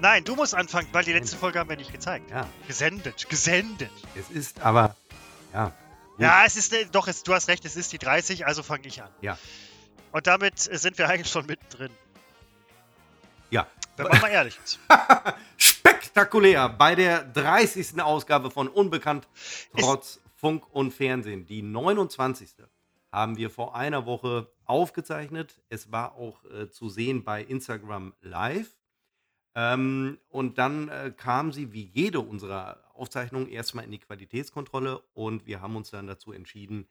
Nein, du musst anfangen, weil die letzte Folge haben wir nicht gezeigt. Ja. Gesendet, gesendet. Es ist aber, ja. gut. Ja, es ist, doch, es, du hast recht, es ist die 30, also fange ich an. Ja. Und damit sind wir eigentlich schon mittendrin. Ja. Wenn man mal ehrlich ist. Spektakulär bei der 30. Ausgabe von Unbekannt trotz Funk und Fernsehen. Die 29. haben wir vor einer Woche aufgezeichnet. Es war auch äh, zu sehen bei Instagram Live. Ähm, und dann äh, kam sie wie jede unserer Aufzeichnungen erstmal in die Qualitätskontrolle und wir haben uns dann dazu entschieden,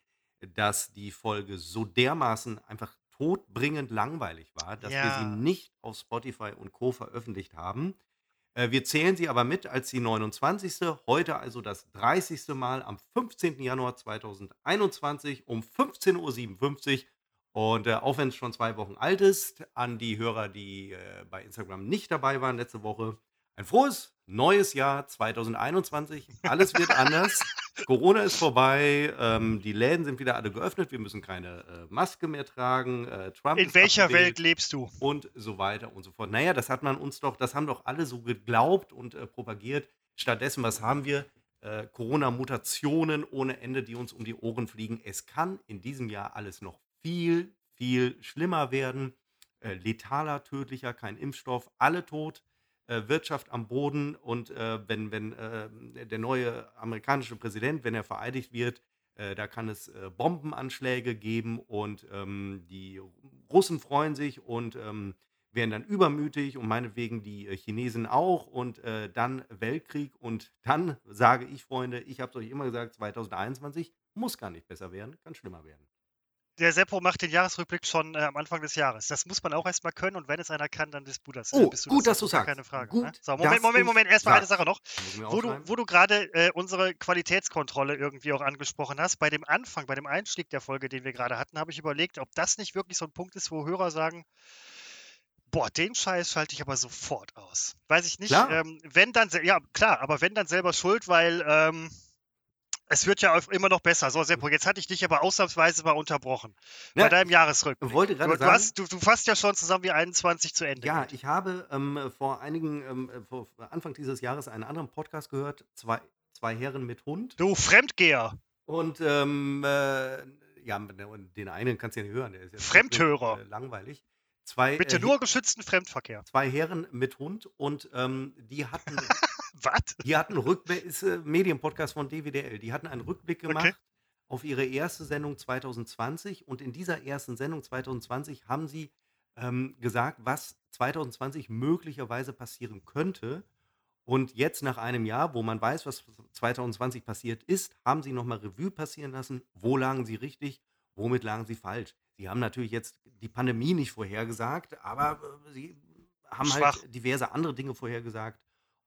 dass die Folge so dermaßen einfach todbringend langweilig war, dass wir Ja. sie nicht auf Spotify und Co. veröffentlicht haben. Äh, wir zählen sie aber mit als die 29. Heute also das 30. Mal am 15. Januar 2021 um 15.57 Uhr. Und äh, auch wenn es schon zwei Wochen alt ist, an die Hörer, die äh, bei Instagram nicht dabei waren letzte Woche, ein frohes neues Jahr 2021. Alles wird anders. Corona ist vorbei. Ähm, die Läden sind wieder alle geöffnet. Wir müssen keine äh, Maske mehr tragen. Äh, Trump In welcher abgewählt Welt lebst du? und so weiter und so fort. Naja, das hat man uns doch, das haben doch alle so geglaubt und äh, propagiert. Stattdessen, was haben wir? Äh, Corona-Mutationen ohne Ende, die uns um die Ohren fliegen. Es kann in diesem Jahr alles noch viel, viel schlimmer werden. Äh, letaler, tödlicher, kein Impfstoff, alle tot. Äh, Wirtschaft am Boden und äh, wenn, wenn äh, der neue amerikanische Präsident, wenn er vereidigt wird, äh, da kann es äh, Bombenanschläge geben und ähm, die Russen freuen sich und ähm, werden dann übermütig und meinetwegen die Chinesen auch und äh, dann Weltkrieg und dann sage ich, Freunde, ich habe es euch immer gesagt, 2021 muss gar nicht besser werden, kann schlimmer werden. Der Seppo macht den Jahresrückblick schon äh, am Anfang des Jahres. Das muss man auch erstmal können und wenn es einer kann, dann bist du das. Oh, bist gut, dass Seppo, du sagst. Keine Frage. Gut, ne? So, dass Moment, Moment, du Moment. Erstmal eine. Sache noch. Wo du, wo du gerade äh, unsere Qualitätskontrolle irgendwie auch angesprochen hast, bei dem Anfang, bei dem Einstieg der Folge, den wir gerade hatten, habe ich überlegt, ob das nicht wirklich so ein Punkt ist, wo Hörer sagen, boah, den Scheiß schalte ich aber sofort aus. Weiß ich nicht. Ähm, wenn dann, ja klar, aber wenn dann selber schuld, weil ähm, es wird ja immer noch besser. So, Seppo, jetzt hatte ich dich aber ausnahmsweise mal unterbrochen. Ja, bei deinem Jahresrückblick. Wollte gerade Du, du, sagen, hast, du, du fasst ja schon zusammen wie 21 zu Ende. Ja, ich habe ähm, vor einigen, ähm, äh, vor Anfang dieses Jahres einen anderen Podcast gehört, zwei, zwei Herren mit Hund. Du Fremdgeher. Und ähm, äh, ja, den einen kannst du ja nicht hören, der ist jetzt Fremdhörer. Äh, langweilig. Zwei, Bitte äh, nur geschützten Fremdverkehr. zwei Herren mit Hund und ähm, die hatten, Was? die hatten Rückblick, ist äh, Medienpodcast von DWDL, die hatten einen Rückblick gemacht Okay. auf ihre erste Sendung 2020 und in dieser ersten Sendung 2020 haben sie ähm, gesagt, was 2020 möglicherweise passieren könnte. Und jetzt nach einem Jahr, wo man weiß, was 2020 passiert ist, haben sie nochmal Revue passieren lassen. Wo lagen sie richtig? Womit lagen sie falsch? Sie haben natürlich jetzt die Pandemie nicht vorhergesagt, aber äh, sie haben Schwach. halt diverse andere Dinge vorhergesagt.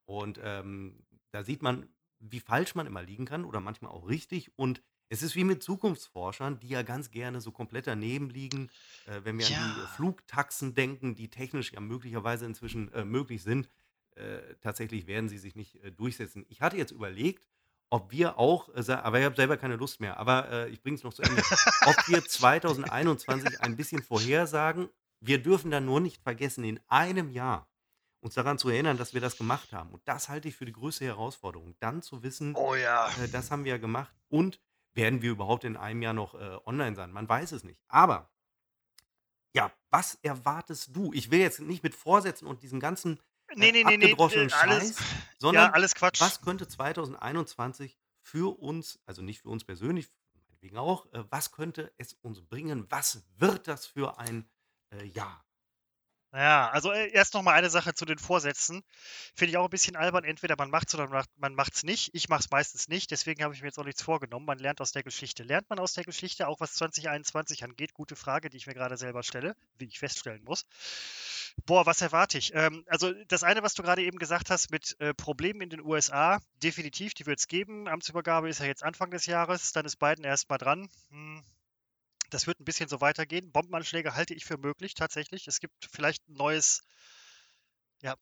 Und ähm, da sieht man, wie falsch man immer liegen kann oder manchmal auch richtig. Und es ist wie mit Zukunftsforschern, die ja ganz gerne so komplett daneben liegen. Äh, wenn wir an die Ja. äh, Flugtaxen denken, die technisch ja möglicherweise inzwischen äh, möglich sind, äh, tatsächlich werden sie sich nicht äh, durchsetzen. Ich hatte jetzt überlegt, ob wir auch, äh, aber ich habe selber keine Lust mehr, aber ich bringe es noch zu Ende, ob wir 2021 ein bisschen vorhersagen. Wir dürfen dann nur nicht vergessen, in einem Jahr uns daran zu erinnern, dass wir das gemacht haben. Und das halte ich für die größte Herausforderung. Dann zu wissen, Oh ja. äh, das haben wir ja gemacht und werden wir überhaupt in einem Jahr noch äh, online sein? Man weiß es nicht. Aber ja, was erwartest du? Ich will jetzt nicht mit Vorsätzen und diesem ganzen Nee, äh, nee, nee, nee. abgedroschenen äh, Alles, Scheiß, sondern ja, alles Quatsch. was könnte 2021 für uns, also nicht für uns persönlich, meinetwegen auch, äh, was könnte es uns bringen? Was wird das für ein äh, Jahr? Ja, also äh, erst noch mal eine Sache zu den Vorsätzen. Finde ich auch ein bisschen albern. Entweder man macht es oder man macht- es nicht. Ich mache es meistens nicht, deswegen habe ich mir jetzt auch nichts vorgenommen. Man lernt aus der Geschichte. Lernt man aus der Geschichte auch, was 2021 angeht? Gute Frage, die ich mir gerade selber stelle, wie ich feststellen muss. Boah, was erwarte ich? Ähm, also das eine, was du gerade eben gesagt hast mit äh, Problemen in den USA, definitiv, die wird es geben. Amtsübergabe ist ja jetzt Anfang des Jahres, dann ist Biden erstmal dran. Hm. Das wird ein bisschen so weitergehen. Bombenanschläge halte ich für möglich, tatsächlich. Es gibt vielleicht ein neues, ja,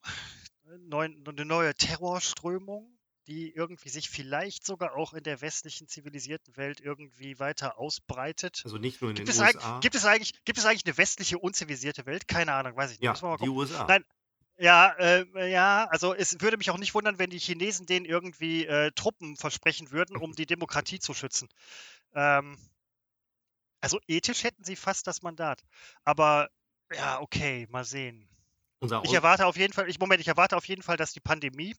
eine neue Terrorströmung, die irgendwie sich vielleicht sogar auch in der westlichen zivilisierten Welt irgendwie weiter ausbreitet. Also nicht nur in Gibt den USA. gibt, es eigentlich, gibt es eigentlich eine westliche unzivilisierte Welt? Keine Ahnung, weiß ich nicht. ja, die gucken. USA. Nein, Ja, äh, ja, also es würde mich auch nicht wundern, wenn die Chinesen denen irgendwie äh, Truppen versprechen würden, um die Demokratie zu schützen. Ähm, also ethisch hätten sie fast das Mandat. Aber ja, okay, mal sehen. Ich erwarte auf jeden Fall, ich, Moment, ich erwarte auf jeden Fall, dass die Pandemie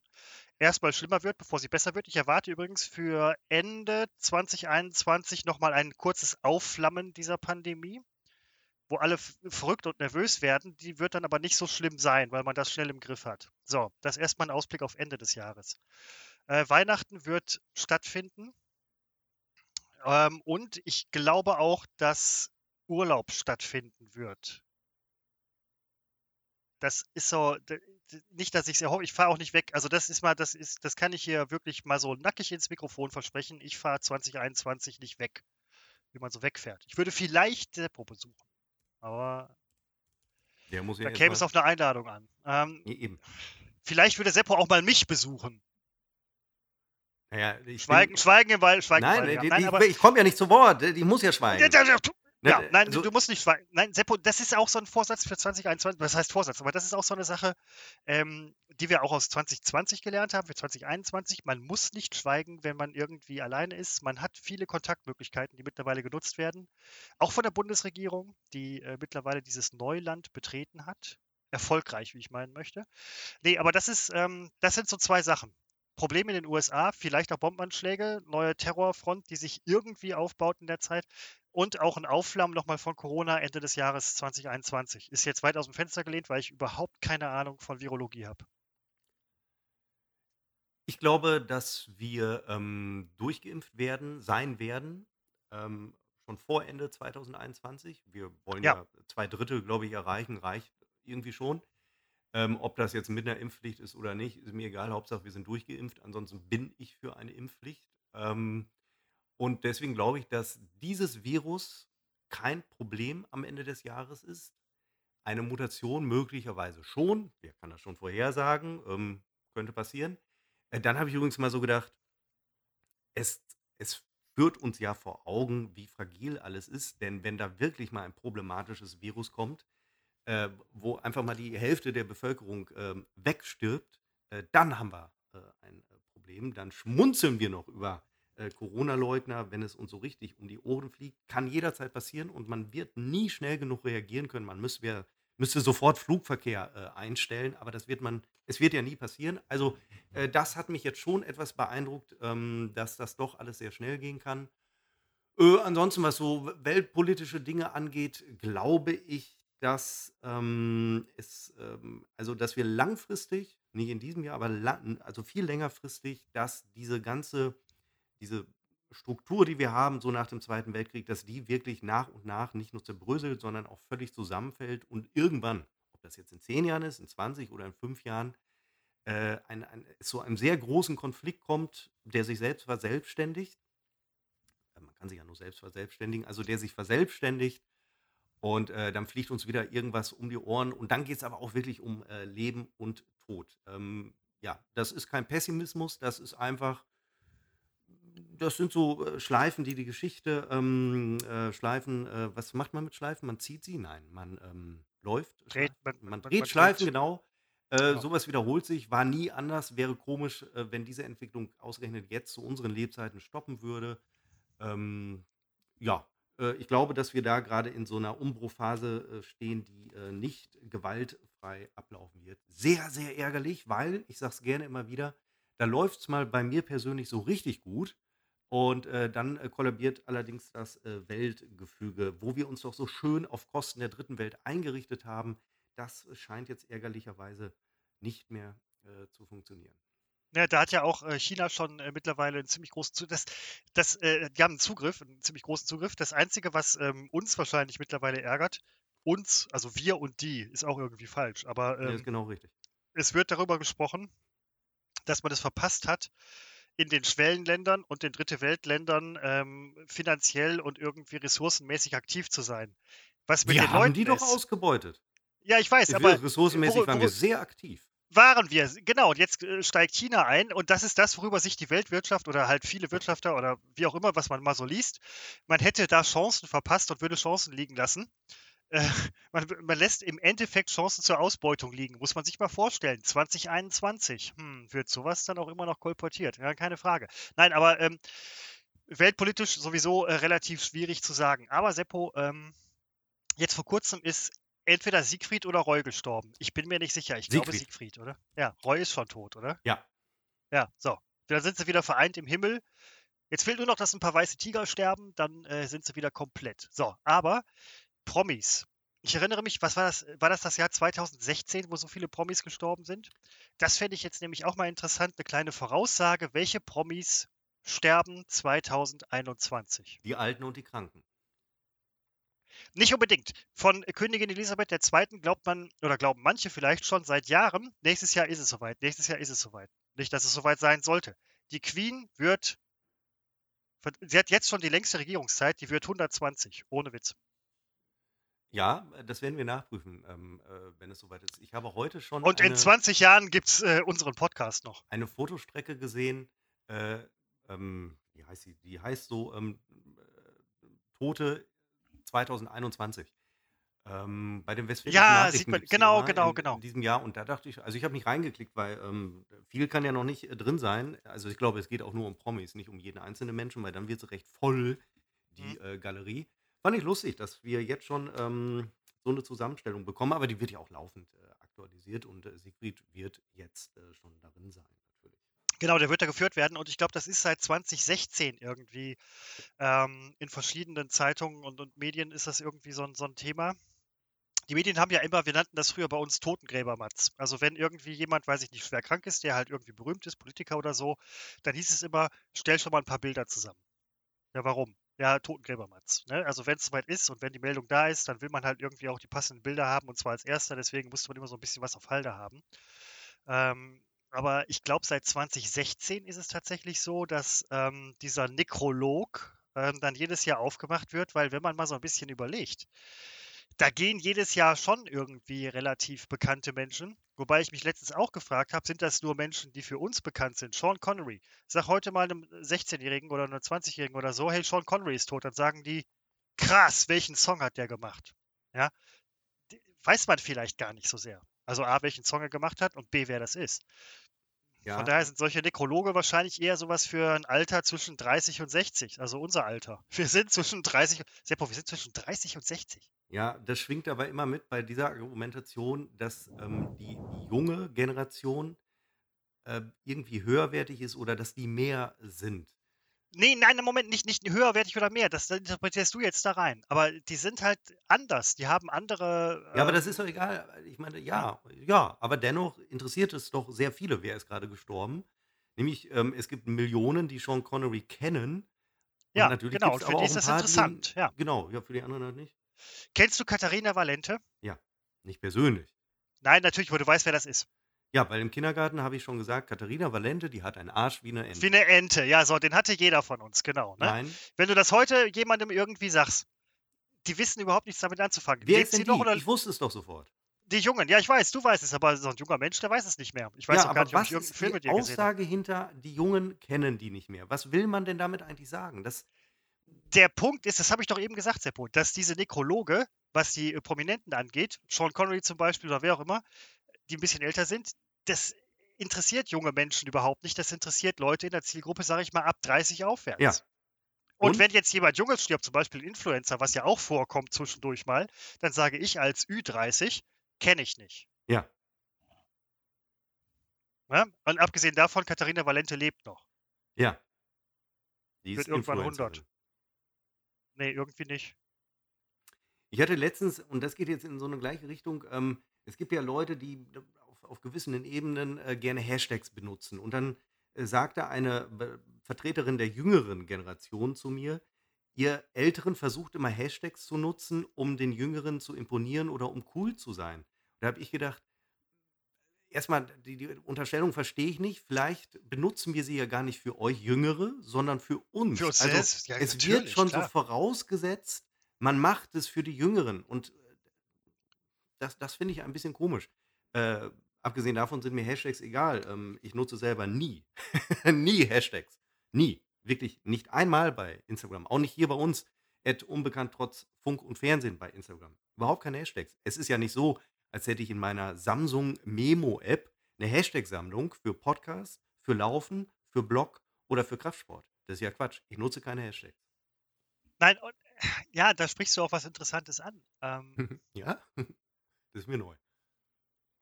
erstmal schlimmer wird, bevor sie besser wird. Ich erwarte übrigens für Ende 2021 nochmal ein kurzes Aufflammen dieser Pandemie, wo alle verrückt und nervös werden. Die wird dann aber nicht so schlimm sein, weil man das schnell im Griff hat. So, das ist erstmal ein Ausblick auf Ende des Jahres. Äh, Weihnachten wird stattfinden. Ähm, und ich glaube auch, dass Urlaub stattfinden wird. Das ist so, nicht, dass ich es erhoffe, ich fahre auch nicht weg. Also das ist mal, das ist, das kann ich hier wirklich mal so nackig ins Mikrofon versprechen. Ich fahre 2021 nicht weg, wie man so wegfährt. Ich würde vielleicht Seppo besuchen, aber muss ja da käme es auf eine Einladung an. Ähm, Nee, eben. vielleicht würde Seppo auch mal mich besuchen. Naja, ich Schweigen, schweigen im Wald, schweigen im nein, Wald. Ja. die, Nein, die, aber ich komme ja nicht zu Wort. Die muss ja schweigen. Ne, Ja, nein, also- du musst nicht schweigen. Nein, Seppo, das ist auch so ein Vorsatz für 2021. Das heißt Vorsatz, aber das ist auch so eine Sache, ähm, die wir auch aus 2020 gelernt haben, für 2021. Man muss nicht schweigen, wenn man irgendwie alleine ist. Man hat viele Kontaktmöglichkeiten, die mittlerweile genutzt werden. Auch von der Bundesregierung, die äh, mittlerweile dieses Neuland betreten hat. Erfolgreich, wie ich meinen möchte. Nee, aber das ist, ähm, das sind so zwei Sachen. Problem in den USA, vielleicht auch Bombenanschläge, neue Terrorfront, die sich irgendwie aufbaut in der Zeit und auch ein Aufflammen nochmal von Corona Ende des Jahres 2021. Ist jetzt weit aus dem Fenster gelehnt, weil ich überhaupt keine Ahnung von Virologie habe. Ich glaube, dass wir ähm, durchgeimpft werden, sein werden, ähm, schon vor Ende 2021. Wir wollen ja, Ja. zwei Drittel, glaube ich, erreichen, reicht irgendwie schon. Ähm, ob das jetzt mit einer Impfpflicht ist oder nicht, ist mir egal. Hauptsache, wir sind durchgeimpft. Ansonsten bin ich für eine Impfpflicht. Ähm, und deswegen glaube ich, dass dieses Virus kein Problem am Ende des Jahres ist. Eine Mutation möglicherweise schon. Wer kann das schon vorhersagen? Ähm, könnte passieren. Äh, Dann habe ich übrigens mal so gedacht, es, es führt uns ja vor Augen, wie fragil alles ist. Denn wenn da wirklich mal ein problematisches Virus kommt, äh, wo einfach mal die Hälfte der Bevölkerung ähm, wegstirbt, äh, dann haben wir äh, ein äh, Problem. Dann schmunzeln wir noch über äh, Corona-Leugner, wenn es uns so richtig um die Ohren fliegt. Kann jederzeit passieren und man wird nie schnell genug reagieren können. Man müsste, müsste sofort Flugverkehr äh, einstellen, aber das wird man, es wird ja nie passieren. Also äh, das hat mich jetzt schon etwas beeindruckt, ähm, dass das doch alles sehr schnell gehen kann. Äh, ansonsten, was so weltpolitische Dinge angeht, glaube ich, dass ähm, es, ähm, also dass wir langfristig, nicht in diesem Jahr, aber also viel längerfristig, dass diese ganze, diese Struktur, die wir haben, so nach dem Zweiten Weltkrieg, dass die wirklich nach und nach nicht nur zerbröselt, sondern auch völlig zusammenfällt und irgendwann, ob das jetzt in zehn Jahren ist, in 20 oder in fünf Jahren, äh, ein, ein, zu einem sehr großen Konflikt kommt, der sich selbst verselbstständigt. Äh, Man kann sich ja nur selbst verselbstständigen, also der sich verselbstständigt und äh, dann fliegt uns wieder irgendwas um die Ohren und dann geht es aber auch wirklich um äh, Leben und Tod. Ähm, ja, das ist kein Pessimismus, das ist einfach, das sind so äh, Schleifen, die die Geschichte ähm, äh, Schleifen, äh, was macht man mit Schleifen? Man zieht sie? Nein, man ähm, läuft, Dreht, man, man, dreht man Schleifen, dreht. genau. Äh, Genau. Sowas wiederholt sich, war nie anders, wäre komisch, äh, wenn diese Entwicklung ausgerechnet jetzt zu unseren Lebzeiten stoppen würde. Ähm, ja, ich glaube, dass wir da gerade in so einer Umbruchphase äh, stehen, die äh, nicht gewaltfrei ablaufen wird. Sehr, sehr ärgerlich, weil, ich sage es gerne immer wieder, da läuft es mal bei mir persönlich so richtig gut. Und äh, dann äh, kollabiert allerdings das äh, Weltgefüge, wo wir uns doch so schön auf Kosten der dritten Welt eingerichtet haben. Das scheint jetzt ärgerlicherweise nicht mehr äh, zu funktionieren. Ja, da hat ja auch äh, China schon äh, mittlerweile einen ziemlich großen Zugriff. Das, das, äh, die haben einen Zugriff, einen ziemlich großen Zugriff. Das Einzige, was ähm, uns wahrscheinlich mittlerweile ärgert, uns, also wir und die, ist auch irgendwie falsch. Aber Ja, ist ähm, genau richtig. es wird darüber gesprochen, dass man es verpasst hat, in den Schwellenländern und den Dritte Weltländern ähm, finanziell und irgendwie ressourcenmäßig aktiv zu sein. Was mit Wir den haben Leuten die doch ist. ausgebeutet. Ja, ich weiß, Wir- aber Ressourcenmäßig woru- waren wir sehr aktiv. Waren wir. Genau, und jetzt äh, steigt China ein und das ist das, worüber sich die Weltwirtschaft oder halt viele Wirtschafter oder wie auch immer, was man mal so liest, man hätte da Chancen verpasst und würde Chancen liegen lassen. äh, man, man, lässt im Endeffekt Chancen zur Ausbeutung liegen. Muss man sich mal vorstellen. 2021 hm, wird sowas dann auch immer noch kolportiert. Ja, keine Frage. Nein, aber ähm, weltpolitisch sowieso äh, relativ schwierig zu sagen. Aber Seppo, ähm, jetzt vor kurzem ist entweder Siegfried oder Roy gestorben. Ich bin mir nicht sicher. Ich Siegfried. glaube Siegfried, oder? Ja, Roy ist schon tot, oder? Ja. Ja, so. Dann sind sie wieder vereint im Himmel. Jetzt fehlt nur noch, dass ein paar weiße Tiger sterben, dann äh, sind sie wieder komplett. So, aber Promis. Ich erinnere mich, was war das? War das das Jahr 2016, wo so viele Promis gestorben sind? Das fände ich jetzt nämlich auch mal interessant, eine kleine Voraussage. Welche Promis sterben 2021? Die Alten und die Kranken. Nicht unbedingt. Von Königin Elisabeth II. glaubt man, oder glauben manche vielleicht schon seit Jahren, nächstes Jahr ist es soweit, nächstes Jahr ist es soweit. Nicht, dass es soweit sein sollte. Die Queen wird, sie hat jetzt schon die längste Regierungszeit, die wird 120, ohne Witz. Ja, das werden wir nachprüfen, ähm, äh, wenn es soweit ist. Ich habe heute schon. Und in 20 Jahren gibt es äh, unseren Podcast noch. Eine Fotostrecke gesehen, äh, ähm, wie heißt sie? Die heißt so ähm, äh, Tote 2021. Ähm, bei dem Westfälischen Ja, sieht man, genau, genau, in, genau. in diesem Jahr. Und da dachte ich, also ich habe nicht reingeklickt, weil ähm, viel kann ja noch nicht äh, drin sein. Also ich glaube, es geht auch nur um Promis, nicht um jeden einzelnen Menschen, weil dann wird es recht voll, die mhm. äh, Galerie. Fand ich lustig, dass wir jetzt schon ähm, so eine Zusammenstellung bekommen, aber die wird ja auch laufend äh, aktualisiert und äh, Siegfried wird jetzt äh, schon darin sein. Genau, der wird da geführt werden und ich glaube, das ist seit 2016 irgendwie ähm, in verschiedenen Zeitungen und, und, Medien ist das irgendwie so ein, so ein Thema. Die Medien haben ja immer, wir nannten das früher bei uns Totengräbermatz. Also wenn irgendwie jemand, weiß ich nicht, schwer krank ist, der halt irgendwie berühmt ist, Politiker oder so, dann hieß es immer, stell schon mal ein paar Bilder zusammen. Ja, warum? Ja, Totengräbermatz. Ne? Also wenn es soweit ist und wenn die Meldung da ist, dann will man halt irgendwie auch die passenden Bilder haben und zwar als erster, deswegen musste man immer so ein bisschen was auf Halde haben. Ähm, aber ich glaube, seit 2016 ist es tatsächlich so, dass ähm, dieser Nekrolog ähm, dann jedes Jahr aufgemacht wird, weil wenn man mal so ein bisschen überlegt, da gehen jedes Jahr schon irgendwie relativ bekannte Menschen. Wobei ich mich letztens auch gefragt habe, sind das nur Menschen, die für uns bekannt sind? Sean Connery. Sag heute mal einem 16-Jährigen oder einem 20-Jährigen oder so, hey, Sean Connery ist tot. Dann sagen die, krass, welchen Song hat der gemacht? Ja, weiß man vielleicht gar nicht so sehr. Also A, welchen Song er gemacht hat und B, wer das ist. Ja. Von daher sind solche Nekrologe wahrscheinlich eher sowas für ein Alter zwischen 30 und 60, also unser Alter. Wir sind zwischen 30, Seppo, wir sind zwischen 30 und 60. Ja, das schwingt aber immer mit bei dieser Argumentation, dass ähm, die, die, junge Generation äh, irgendwie höherwertig ist oder dass die mehr sind. Nee, nein, im Moment nicht, nicht höherwertig oder mehr. Das interpretierst du jetzt da rein. Aber die sind halt anders. Die haben andere. Ja, aber das ist doch egal. Ich meine, ja, ja, aber dennoch interessiert es doch sehr viele, wer ist gerade gestorben. Nämlich, ähm, es gibt Millionen, die Sean Connery kennen. Ja, natürlich genau. Und für die ist das interessant. Die, ja. Genau, ja, für die anderen halt nicht. Kennst du Katharina Valente? Ja, nicht persönlich. Nein, natürlich, wo du weißt, wer das ist. Ja, weil im Kindergarten habe ich schon gesagt, Katharina Valente, die hat einen Arsch wie eine Ente. Wie eine Ente, ja, so, den hatte jeder von uns, genau. Ne? Nein. Wenn du das heute jemandem irgendwie sagst, die wissen überhaupt nichts damit anzufangen. Wer ist denn die? Noch? Ich wusste es doch sofort. Die Jungen, ja, ich weiß, du weißt es, aber so ein junger Mensch, der weiß es nicht mehr. Ich weiß ja, auch gar nicht, was ob ich irgendeinen Film mit dir Aussage hinter, die Jungen kennen die nicht mehr. Was will man denn damit eigentlich sagen? Das der Punkt ist, das habe ich doch eben gesagt, Seppo, dass diese Nekrologe, was die Prominenten angeht, Sean Connery zum Beispiel oder wer auch immer, die ein bisschen älter sind, das interessiert junge Menschen überhaupt nicht. Das interessiert Leute in der Zielgruppe, sage ich mal, ab 30 aufwärts. Ja. Und, und wenn jetzt jemand Junges stirbt, zum Beispiel Influencer, was ja auch vorkommt zwischendurch mal, dann sage ich als Ü30, kenne ich nicht. Ja. ja. Und abgesehen davon, Katharina Valente lebt noch. Ja. Die Wird irgendwann 100. Nee, irgendwie nicht. Ich hatte letztens, und das geht jetzt in so eine gleiche Richtung, ähm, es gibt ja Leute, die auf gewissen Ebenen äh, gerne Hashtags benutzen. Und dann äh, sagte eine Be Vertreterin der jüngeren Generation zu mir, ihr Älteren versucht immer Hashtags zu nutzen, um den Jüngeren zu imponieren oder um cool zu sein. Da habe ich gedacht, erstmal, die, die Unterstellung verstehe ich nicht. Vielleicht benutzen wir sie ja gar nicht für euch Jüngere, sondern für uns. Für uns also, selbst. Ja, es wird schon klar. so vorausgesetzt, man macht es für die Jüngeren. Und äh, das, das finde ich ein bisschen komisch. Äh, Abgesehen davon sind mir Hashtags egal. Ähm, ich nutze selber nie, nie Hashtags. Nie. Wirklich nicht einmal bei Instagram. Auch nicht hier bei uns. at unbekannt trotz Funk und Fernsehen bei Instagram. Überhaupt keine Hashtags. Es ist ja nicht so, als hätte ich in meiner Samsung Memo-App eine Hashtag-Sammlung für Podcast, für Laufen, für Blog oder für Kraftsport. Das ist ja Quatsch. Ich nutze keine Hashtags. Nein, und, ja, da sprichst du auch was Interessantes an. Ähm, ja, das ist mir neu.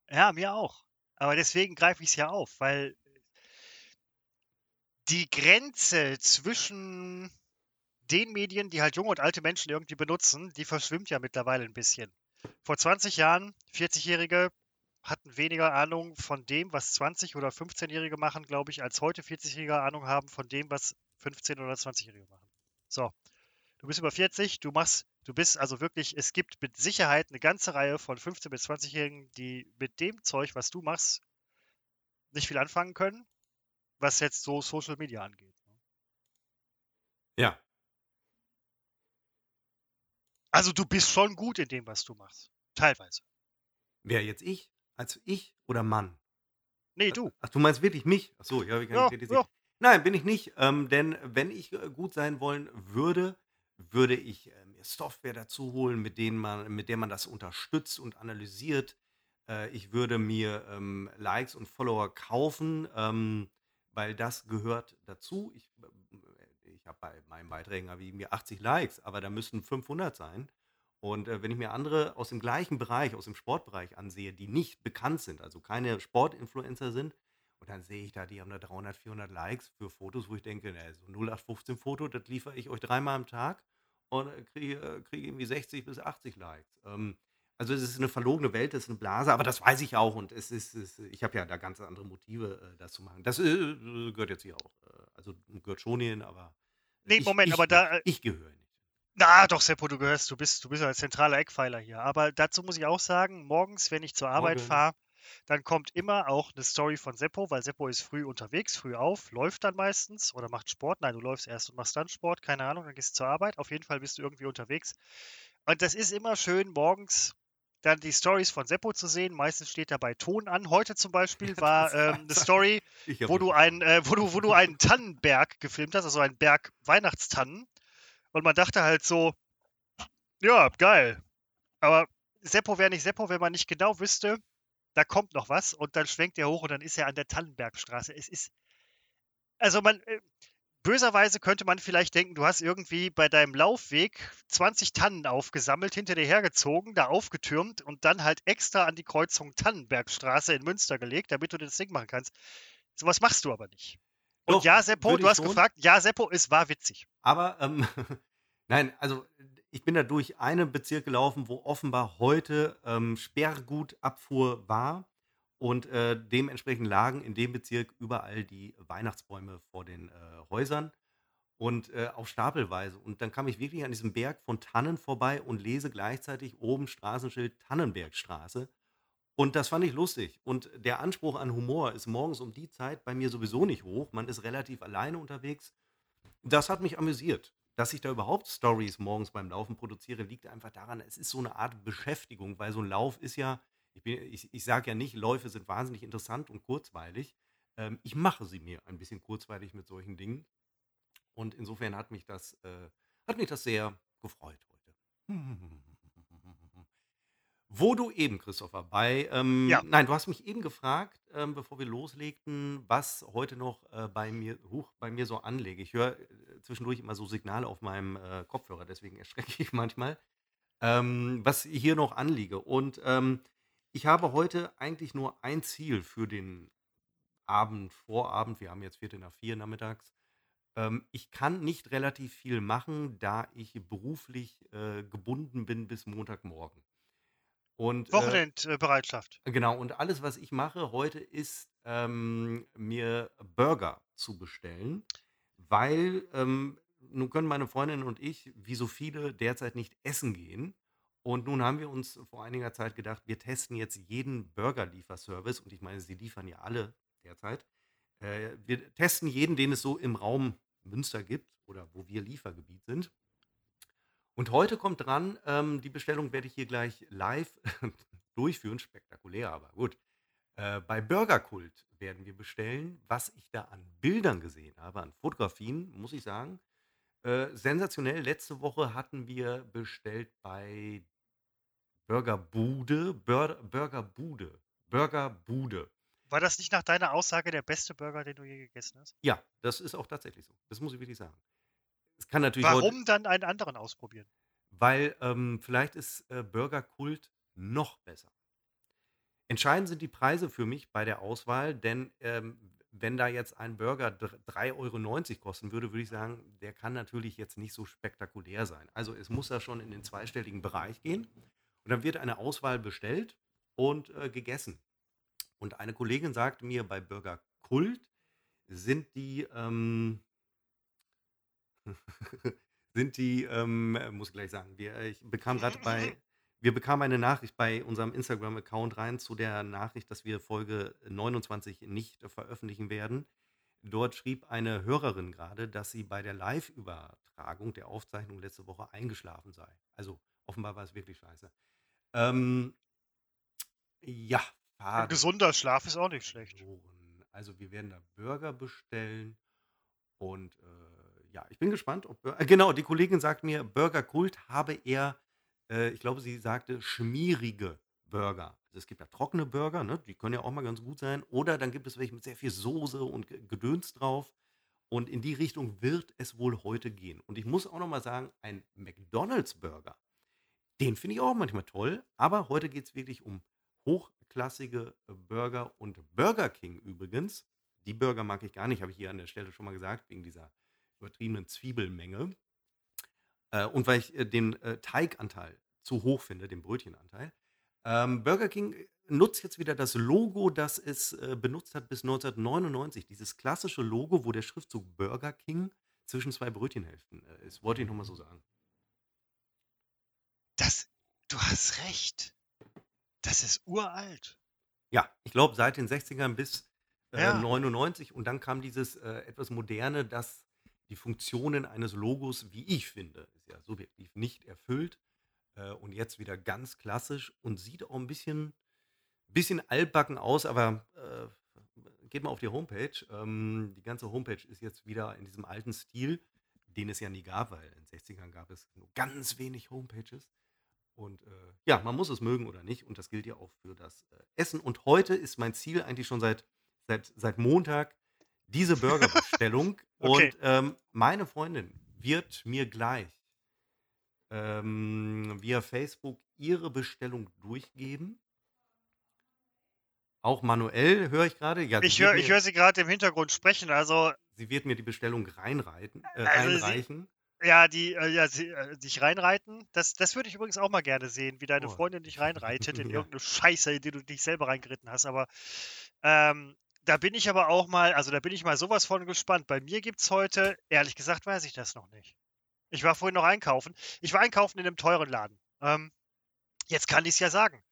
ja, mir auch. Aber deswegen greife ich es ja auf, weil die Grenze zwischen den Medien, die halt junge und alte Menschen irgendwie benutzen, die verschwimmt ja mittlerweile ein bisschen. Vor 20 Jahren, 40-Jährige hatten weniger Ahnung von dem, was 20- oder 15-Jährige machen, glaube ich, als heute 40-Jährige Ahnung haben von dem, was 15- oder 20-Jährige machen. So, du bist über 40, du machst, du bist also wirklich, es gibt mit Sicherheit eine ganze Reihe von 15- bis 20-Jährigen, die mit dem Zeug, was du machst, nicht viel anfangen können, was jetzt so Social Media angeht. ne? Ja, Also du bist schon gut in dem, was du machst. Teilweise. wer jetzt ich? Als ich oder Mann? Nee, du. Ach, du meinst wirklich mich? Ach so, ja, habe ich gar Ja, nicht kritisiert. ja. Nein, bin ich nicht. Ähm, denn wenn ich äh, gut sein wollen würde, würde ich äh, mir Software dazu holen, mit, denen man, mit der man das unterstützt und analysiert. Äh, ich würde mir ähm, Likes und Follower kaufen, ähm, weil das gehört dazu. Ich, äh, ich habe bei meinen Beiträgen habe ich mir 80 Likes, aber da müssen 500 sein. Und äh, wenn ich mir andere aus dem gleichen Bereich, aus dem Sportbereich ansehe, die nicht bekannt sind, also keine Sportinfluencer sind, und dann sehe ich da, die haben da 300, 400 Likes für Fotos, wo ich denke, ne, so 0815 Foto, das liefere ich euch dreimal am Tag und äh, kriege, äh, kriege irgendwie 60 bis 80 Likes. Ähm, also es ist eine verlogene Welt, es ist eine Blase, aber das weiß ich auch und es ist, es, ich habe ja da ganz andere Motive, äh, das zu machen. Das äh, gehört jetzt hier auch. Also gehört schon hin, aber Nee, ich, Moment, ich aber da, Ich gehöre nicht. Na doch, Seppo, du gehörst, du bist, du bist ein zentraler Eckpfeiler hier. Aber dazu muss ich auch sagen, morgens, wenn ich zur Arbeit fahre, dann kommt immer auch eine Story von Seppo, weil Seppo ist früh unterwegs, früh auf, läuft dann meistens oder macht Sport. Nein, du läufst erst und machst dann Sport, keine Ahnung, dann gehst du zur Arbeit. Auf jeden Fall bist du irgendwie unterwegs. Und das ist immer schön, morgens dann die Stories von Seppo zu sehen. Meistens steht dabei Ton an. Heute zum Beispiel war ähm, eine Story, wo du einen, äh, wo du, wo du einen Tannenberg gefilmt hast, also einen Berg Weihnachtstannen. Und man dachte halt so, ja, geil. Aber Seppo wäre nicht Seppo, wenn man nicht genau wüsste, da kommt noch was und dann schwenkt er hoch und dann ist er an der Tannenbergstraße. Es ist, also man, äh, böserweise könnte man vielleicht denken, du hast irgendwie bei deinem Laufweg 20 Tannen aufgesammelt, hinter dir hergezogen, da aufgetürmt und dann halt extra an die Kreuzung Tannenbergstraße in Münster gelegt, damit du das Ding machen kannst. Sowas machst du aber nicht. Und Doch, ja, Seppo, du hast schon. gefragt, ja, Seppo, es war witzig. Aber ähm, nein, also ich bin da durch einen Bezirk gelaufen, wo offenbar heute ähm, Sperrgutabfuhr war und äh, dementsprechend lagen in dem Bezirk überall die Weihnachtsbäume vor den äh, Häusern und äh, auf Stapelweise. Und dann kam ich wirklich an diesem Berg von Tannen vorbei und lese gleichzeitig oben Straßenschild Tannenbergstraße. Und das fand ich lustig. Und der Anspruch an Humor ist morgens um die Zeit bei mir sowieso nicht hoch. Man ist relativ alleine unterwegs. Das hat mich amüsiert. Dass ich da überhaupt Stories morgens beim Laufen produziere, liegt einfach daran, es ist so eine Art Beschäftigung, weil so ein Lauf ist ja, ich, bin- ich, ich sage ja nicht, Läufe sind wahnsinnig interessant und kurzweilig. Ähm, ich mache sie mir ein bisschen kurzweilig mit solchen Dingen. Und insofern hat mich das, äh, hat mich das sehr gefreut heute. Wo du eben, Christopher, bei, ähm, Ja. nein, du hast mich eben gefragt, ähm, bevor wir loslegten, was heute noch äh, bei mir, huch, bei mir so anlege. Ich höre zwischendurch immer so Signale auf meinem äh, Kopfhörer, deswegen erschrecke ich manchmal, ähm, was hier noch anliege. Und ähm, ich habe heute eigentlich nur ein Ziel für den Abend, Vorabend. Wir haben jetzt Viertel nach vier nachmittags. Ähm, ich kann nicht relativ viel machen, da ich beruflich äh, gebunden bin bis Montagmorgen. Und äh, Wochenendbereitschaft. Genau, und alles, was ich mache heute, ist ähm, mir Burger zu bestellen, weil ähm, nun können meine Freundin und ich, wie so viele, derzeit nicht essen gehen. Und nun haben wir uns vor einiger Zeit gedacht, wir testen jetzt jeden Burger-Lieferservice, und ich meine, sie liefern ja alle derzeit. Äh, wir testen jeden, den es so im Raum Münster gibt oder wo wir Liefergebiet sind. Und heute kommt dran, ähm, die Bestellung werde ich hier gleich live durchführen. Spektakulär, aber gut. Äh, bei Burgerkult werden wir bestellen, was ich da an Bildern gesehen habe, an Fotografien, muss ich sagen. Äh, sensationell, letzte Woche hatten wir bestellt bei Burgerbude, Bur Burgerbude, Burgerbude. War das nicht nach deiner Aussage der beste Burger, den du je gegessen hast? Ja, das ist auch tatsächlich so. Das muss ich wirklich sagen. Es kann natürlich heute Warum dann einen anderen ausprobieren? weil, ähm, vielleicht ist, äh, Burgerkult noch besser. Entscheidend sind die Preise für mich bei der Auswahl, denn, ähm, wenn da jetzt ein Burger dr 3,90 € kosten würde, würde ich sagen, der kann natürlich jetzt nicht so spektakulär sein. Also, es muss ja schon in den zweistelligen Bereich gehen und dann wird eine Auswahl bestellt und, äh, gegessen. Und eine Kollegin sagte mir, bei Burgerkult sind die, ähm sind die, ähm muss ich gleich sagen, wir ich bekam grad bei wir bekamen eine Nachricht bei unserem Instagram-Account rein zu der Nachricht, dass wir Folge 29 nicht veröffentlichen werden. Dort schrieb eine Hörerin grade, dass sie bei der Live-Übertragung der Aufzeichnung letzte Woche eingeschlafen sei. Also, offenbar war es wirklich scheiße. Ähm ja, Ein schade. gesunder Schlaf ist auch nicht schlecht. Also, wir werden da Burger bestellen und, äh, ja, ich bin gespannt, ob äh, genau, die Kollegin sagt mir, Burgerkult habe eher, äh, ich glaube, sie sagte schmierige Burger. Also, es gibt ja trockene Burger, ne, die können ja auch mal ganz gut sein. Oder dann gibt es welche mit sehr viel Soße und Ge Gedöns drauf. Und in die Richtung wird es wohl heute gehen. Und ich muss auch noch mal sagen, ein McDonald's-Burger, den finde ich auch manchmal toll, aber heute geht's wirklich um hochklassige Burger und Burger King übrigens. Die Burger mag ich gar nicht, habe ich hier an der Stelle schon mal gesagt, wegen dieser übertriebenen Zwiebelmenge. Äh, und weil ich, äh, den, äh, Teiganteil zu hoch finde, den Brötchenanteil. Ähm, Burger King nutzt jetzt wieder das Logo, das es, äh, benutzt hat bis 1999. Dieses klassische Logo, wo der Schriftzug Burger King zwischen 2 Brötchenhälften, äh, ist. Wollte ich noch mal so sagen. Das du hast recht. Das ist uralt. Ja, ich glaube, seit den 60ern bis, äh, Ja. 99 und dann kam dieses, äh, etwas Moderne, das die Funktionen eines Logos, wie ich finde, ja subjektiv, nicht erfüllt, äh, und jetzt wieder ganz klassisch und sieht auch 'n bisschen bisschen altbacken aus, aber, äh, geht mal auf die Homepage. Ähm, die ganze Homepage ist jetzt wieder in diesem alten Stil, den es ja nie gab, weil in den 60ern gab es nur ganz wenig Homepages. Und, äh, ja, man muss es mögen oder nicht und das gilt ja auch für das, äh, Essen. Und heute ist mein Ziel eigentlich schon seit seit seit Montag diese Burgerbestellung Okay. und, ähm, meine Freundin wird mir gleich, ähm, via Facebook ihre Bestellung durchgeben. Auch manuell höre ich grade. Ja, sie Ich höre höre sie grad im Hintergrund sprechen, also sie wird mir die Bestellung reinreiten äh, Also, sie reinreichen. ja, die äh, ja, sie äh, dich reinreiten, das das würde ich übrigens auch mal gerne sehen, wie deine Oh. Freundin dich reinreitet in Ja. irgend 'ne Scheiße, in die du dich selber reingeritten hast. Aber, ähm, da bin ich aber auch mal also, da bin ich mal so was von gespannt. Bei mir gibt's heute ehrlich gesagt weiß ich das noch nicht. Ich war vorhin noch einkaufen. Ich war einkaufen in 'nem teuren Laden. Ähm, jetzt kann ich's ja sagen.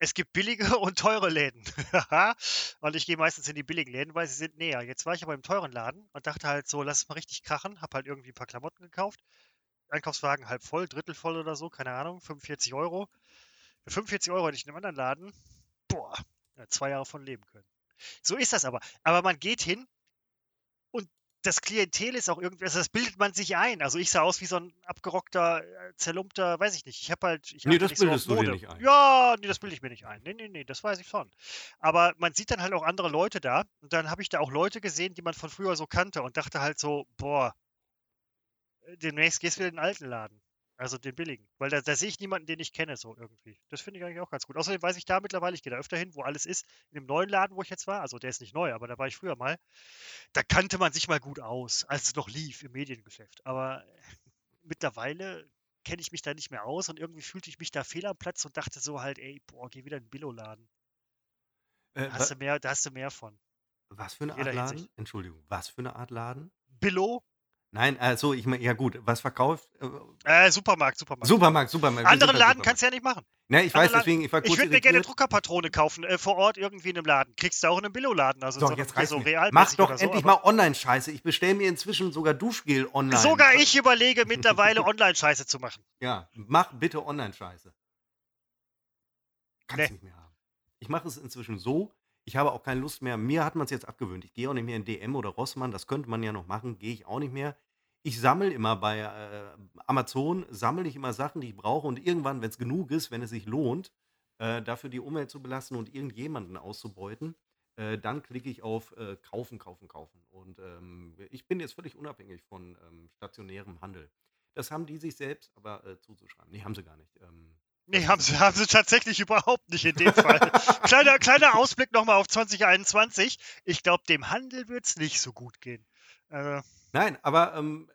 Es gibt billige und teure Läden. Und ich gehe meistens in die billigen Läden, weil sie sind näher. Jetzt war ich aber im teuren Laden und dachte halt so: „Lass es mal richtig krachen.“ Habe halt irgendwie 'n paar Klamotten gekauft. Einkaufswagen halb voll, Drittel voll oder so, keine Ahnung, 45 €. Für 45 € hätte ich in 'nem anderen Laden, boah, 2 Jahre von leben können. So ist das aber. Aber man geht hin das Klientel ist auch irgendwie also, das bildet man sich ein. Also, ich sah aus wie so 'n abgerockter, äh, zerlumpter weiß ich nicht. Ich habe halt ich Ne, achte das nicht so bildest du dir nicht ein. Ja, ne, das bilde ich mir nicht ein. Ne, ne, ne, das weiß ich schon. Aber man sieht dann halt auch andere Leute da und dann habe ich da auch Leute gesehen, die man von früher so kannte und dachte halt so: „Boah“ äh, demnächst gehst du wieder in den alten Laden, also den billigen, weil da da sehe ich niemanden, den ich kenne so irgendwie. Das finde ich eigentlich auch ganz gut. Außerdem weiß ich da mittlerweile ich gehe da öfter hin, wo alles ist. In dem neuen Laden, wo ich jetzt war also, der ist nicht neu, aber da war ich früher mal, da kannte man sich mal gut aus, als es noch lief im Mediengeschäft. Aber mittlerweile kenne ich mich da nicht mehr aus und irgendwie fühlte ich mich da fehl am Platz und dachte so halt: „Ey, boah, geh wieder in 'n Billo-Laden.“ Äh, Da hast du mehr da hast du mehr von. was für 'ne In Art Laden? Hinsicht. Entschuldigung, was für 'ne Art Laden? Billo? Nein, ach so, ich meine ja gut, was verkauft äh, Äh, Supermarkt, Supermarkt. Supermarkt, Supermarkt. Anderen Laden Supermarkt. kannst du ja nicht machen. Ne, ich Andere weiß, Laden deswegen ich war ich kurz würde mir gerne 'ne. Druckerpatrone kaufen, äh, vor Ort irgendwie in 'nem Laden. Kriegst du auch in 'nem Billo-Laden, also 'nem jetzt reicht's so mir. Mach doch so, endlich mal Online-Scheiße. Ich bestelle mir inzwischen sogar Duschgel online. Sogar ich überlege mittlerweile Online-Scheiße zu machen. Ja, mach bitte Online-Scheiße. Kannst Ne. du nicht mehr haben. Ich mache es inzwischen so, ich habe auch keine Lust mehr mir hat man's jetzt abgewöhnt. Ich gehe auch nicht mehr in DM oder Rossmann, das könnte man ja noch machen, gehe ich auch nicht mehr. ich sammle immer bei äh, Amazon, sammle ich immer Sachen, die ich brauche und irgendwann, wenn es genug ist, wenn es sich lohnt, äh, dafür die Umwelt zu belasten und irgendjemanden auszubeuten, äh, dann klicke ich auf äh, Kaufen, Kaufen, Kaufen. Und ähm, ich bin jetzt völlig unabhängig von ähm, stationärem Handel. Das haben die sich selbst aber äh, zuzuschreiben. Nee, haben sie gar nicht. Ähm, Nee, haben sie, haben sie tatsächlich überhaupt nicht in dem Fall. kleiner, kleiner Ausblick nochmal auf 2021. Ich glaube, dem Handel wird es nicht so gut gehen. Äh, Nein, aber ähm,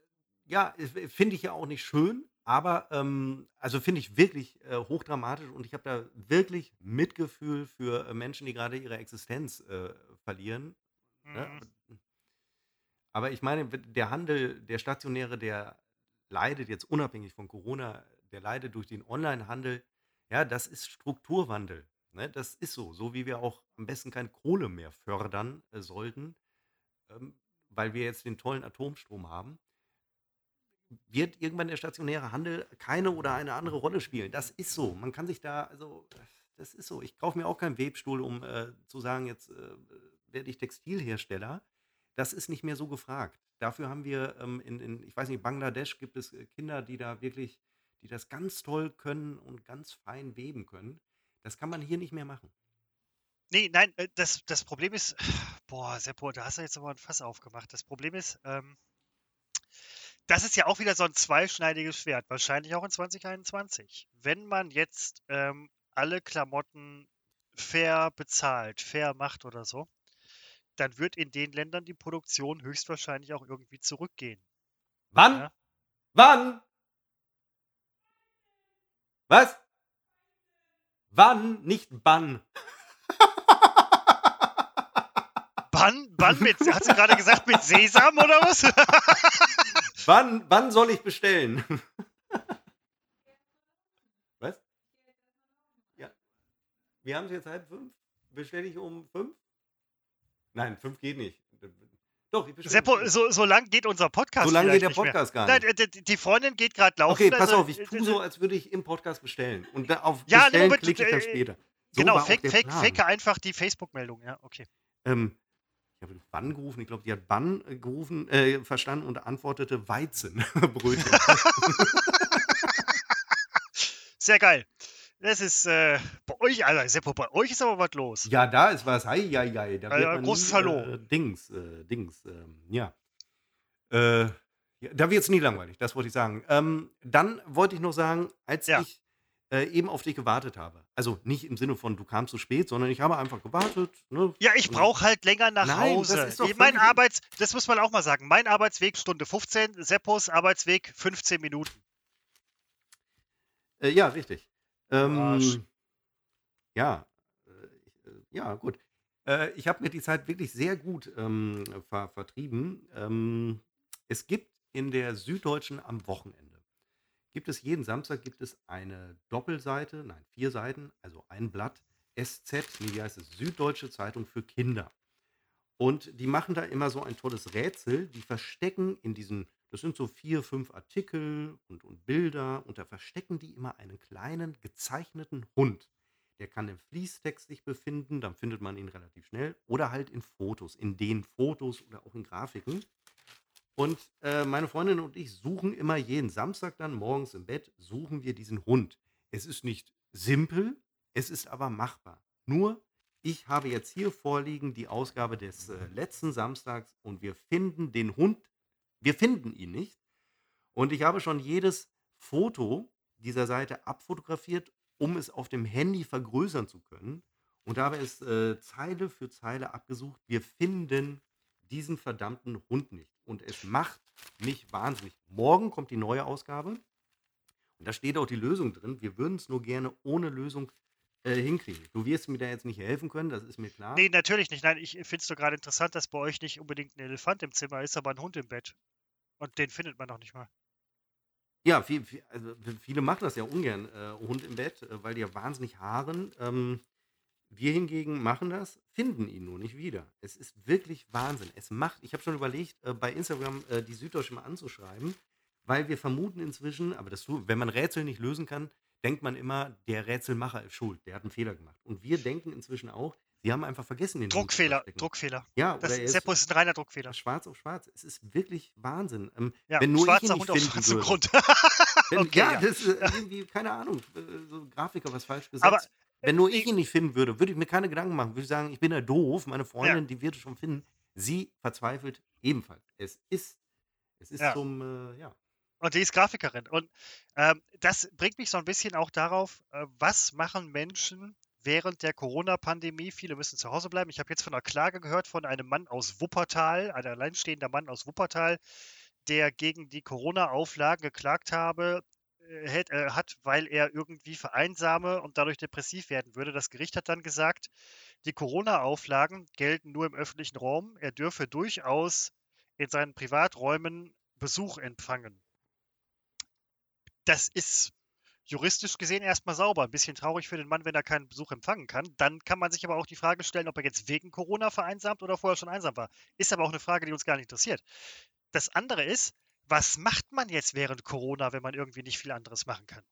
ja, finde ich ja auch nicht schön, aber ähm, also finde ich wirklich äh, hochdramatisch und ich habe da wirklich Mitgefühl für äh, Menschen, die gerade ihre Existenz äh, verlieren. Ne? Mhm. Aber ich meine, der Handel, der stationäre, der leidet jetzt unabhängig von Corona der leidet durch den Onlinehandel. Ja, das ist Strukturwandel. Ne? Das ist so. So wie wir auch am besten keine Kohle mehr fördern äh, sollten, ähm, weil wir jetzt den tollen Atomstrom haben, wird irgendwann der stationäre Handel keine oder eine andere Rolle spielen. Das ist so. Man kann sich da, also, das ist so. Ich kaufe mir auch keinen Webstuhl, um äh, zu sagen, jetzt äh, werde ich Textilhersteller. Das ist nicht mehr so gefragt. Dafür haben wir ähm, in, in, ich weiß nicht, Bangladesch gibt es äh, Kinder, die da wirklich die das ganz toll können und ganz fein weben können. Das kann man hier nicht mehr machen. Nee, nein, äh, das, das Problem ist, boah, Seppo, da hast du jetzt aber ein Fass aufgemacht. Das Problem ist, ähm, das ist ja auch wieder so ein zweischneidiges Schwert, wahrscheinlich auch in 2021. Wenn man jetzt ähm, alle Klamotten fair bezahlt, fair macht oder so, dann wird in den Ländern die Produktion höchstwahrscheinlich auch irgendwie zurückgehen. Wann? Ja? Wann? Was? Wann, nicht Bann. Bann? Bann mit, hat sie gerade gesagt mit Sesam oder was? wann, wann soll ich bestellen? was? Ja. Wir haben es jetzt halb fünf. Bestelle ich um fünf? Nein, fünf geht nicht. Doch, ich Seppo, so, so lang geht unser Podcast So lange geht der Podcast mehr. gar nicht. Nein, die Freundin geht gerade laufen. Okay, pass also, auf, ich tue so, als würde ich im Podcast bestellen. Und auf ja, Bestellen nee, klicke ich dann äh, später. So genau, fake, fake, fake einfach die Facebook-Meldung. Ja, okay. Ähm, ich habe Bann gerufen, ich glaube, die hat Bann äh, gerufen, äh, verstanden und antwortete Weizenbrötchen. Sehr geil. Das ist äh, bei euch, Alter, Seppo, bei euch ist aber was los. Ja, da ist was. Hei, hei, hei. Da ja, großes nie, Hallo. Äh, Dings, äh, Dings, ähm, ja. Äh, ja. Da wird es nie langweilig, das wollte ich sagen. Ähm, dann wollte ich noch sagen, als ja. ich äh, eben auf dich gewartet habe. Also nicht im Sinne von, du kamst zu spät, sondern ich habe einfach gewartet. Ne? Ja, ich brauche halt länger nach Nein, Hause. Das ist doch mein Arbeits, das muss man auch mal sagen. Mein Arbeitsweg Stunde 15, Seppos Arbeitsweg 15 Minuten. Äh, ja, richtig. Ähm, ja, äh, ja, gut. Äh, ich habe mir die Zeit wirklich sehr gut ähm, ver vertrieben. Ähm, es gibt in der Süddeutschen am Wochenende, gibt es jeden Samstag gibt es eine Doppelseite, nein, vier Seiten, also ein Blatt, SZ, nee, wie heißt es, Süddeutsche Zeitung für Kinder. Und die machen da immer so ein tolles Rätsel, die verstecken in diesen das sind so vier, fünf Artikel und, und Bilder und da verstecken die immer einen kleinen gezeichneten Hund. Der kann im Fließtext sich befinden, dann findet man ihn relativ schnell. Oder halt in Fotos, in den Fotos oder auch in Grafiken. Und äh, meine Freundin und ich suchen immer jeden Samstag dann morgens im Bett, suchen wir diesen Hund. Es ist nicht simpel, es ist aber machbar. Nur, ich habe jetzt hier vorliegen die Ausgabe des äh, letzten Samstags und wir finden den Hund wir finden ihn nicht. Und ich habe schon jedes Foto dieser Seite abfotografiert, um es auf dem Handy vergrößern zu können. Und habe es äh, Zeile für Zeile abgesucht. Wir finden diesen verdammten Hund nicht. Und es macht mich wahnsinnig. Morgen kommt die neue Ausgabe. Und da steht auch die Lösung drin. Wir würden es nur gerne ohne Lösung äh, hinkriegen. Du wirst mir da jetzt nicht helfen können, das ist mir klar. Nee, natürlich nicht. Nein, ich finde es doch gerade interessant, dass bei euch nicht unbedingt ein Elefant im Zimmer ist, aber ein Hund im Bett. Und den findet man noch nicht mal. Ja, viel, viel, also viele machen das ja ungern, äh, Hund im Bett, äh, weil die ja wahnsinnig haaren. Ähm, wir hingegen machen das, finden ihn nur nicht wieder. Es ist wirklich Wahnsinn. Es macht, ich habe schon überlegt, äh, bei Instagram äh, die Süddeutsche mal anzuschreiben, weil wir vermuten inzwischen, aber das, wenn man Rätsel nicht lösen kann, denkt man immer, der Rätselmacher ist schuld, der hat einen Fehler gemacht. Und wir denken inzwischen auch, Wir haben einfach vergessen, den Druckfehler. Druckfehler. Ja, Das ist Seppo ist ein reiner Druckfehler. schwarz auf schwarz. Es ist wirklich Wahnsinn. Ähm, Ja, wenn nur ich ihn schwarzer nicht Hund auf finden würde. Grund. Wenn, Okay, ja, ja. das ist irgendwie, keine Ahnung, äh, so ein Grafiker was falsch gesetzt. Aber, wenn nur äh, ich ihn nicht finden würde, würde ich mir keine Gedanken machen. Würde ich sagen, ich bin ja doof. Meine Freundin, die wird es schon finden. Sie verzweifelt ebenfalls. Es ist, es ist Ja. zum, äh, ja. Und die ist Grafikerin. Und ähm, das bringt mich so ein bisschen auch darauf, äh, was machen Menschen während der Corona-Pandemie? Viele müssen zu Hause bleiben. Ich habe jetzt von einer Klage gehört von einem Mann aus Wuppertal, ein alleinstehender Mann aus Wuppertal, der gegen die Corona-Auflagen geklagt habe, äh, äh, hat, weil er irgendwie vereinsame und dadurch depressiv werden würde. Das Gericht hat dann gesagt, die Corona-Auflagen gelten nur im öffentlichen Raum. Er dürfe durchaus in seinen Privaträumen Besuch empfangen. Das ist juristisch gesehen erstmal sauber. Ein bisschen traurig für den Mann, wenn er keinen Besuch empfangen kann. Dann kann man sich aber auch die Frage stellen, ob er jetzt wegen Corona vereinsamt oder vorher schon einsam war. Ist aber auch eine Frage, die uns gar nicht interessiert. Das andere ist, was macht man jetzt während Corona, wenn man irgendwie nicht viel anderes machen kann?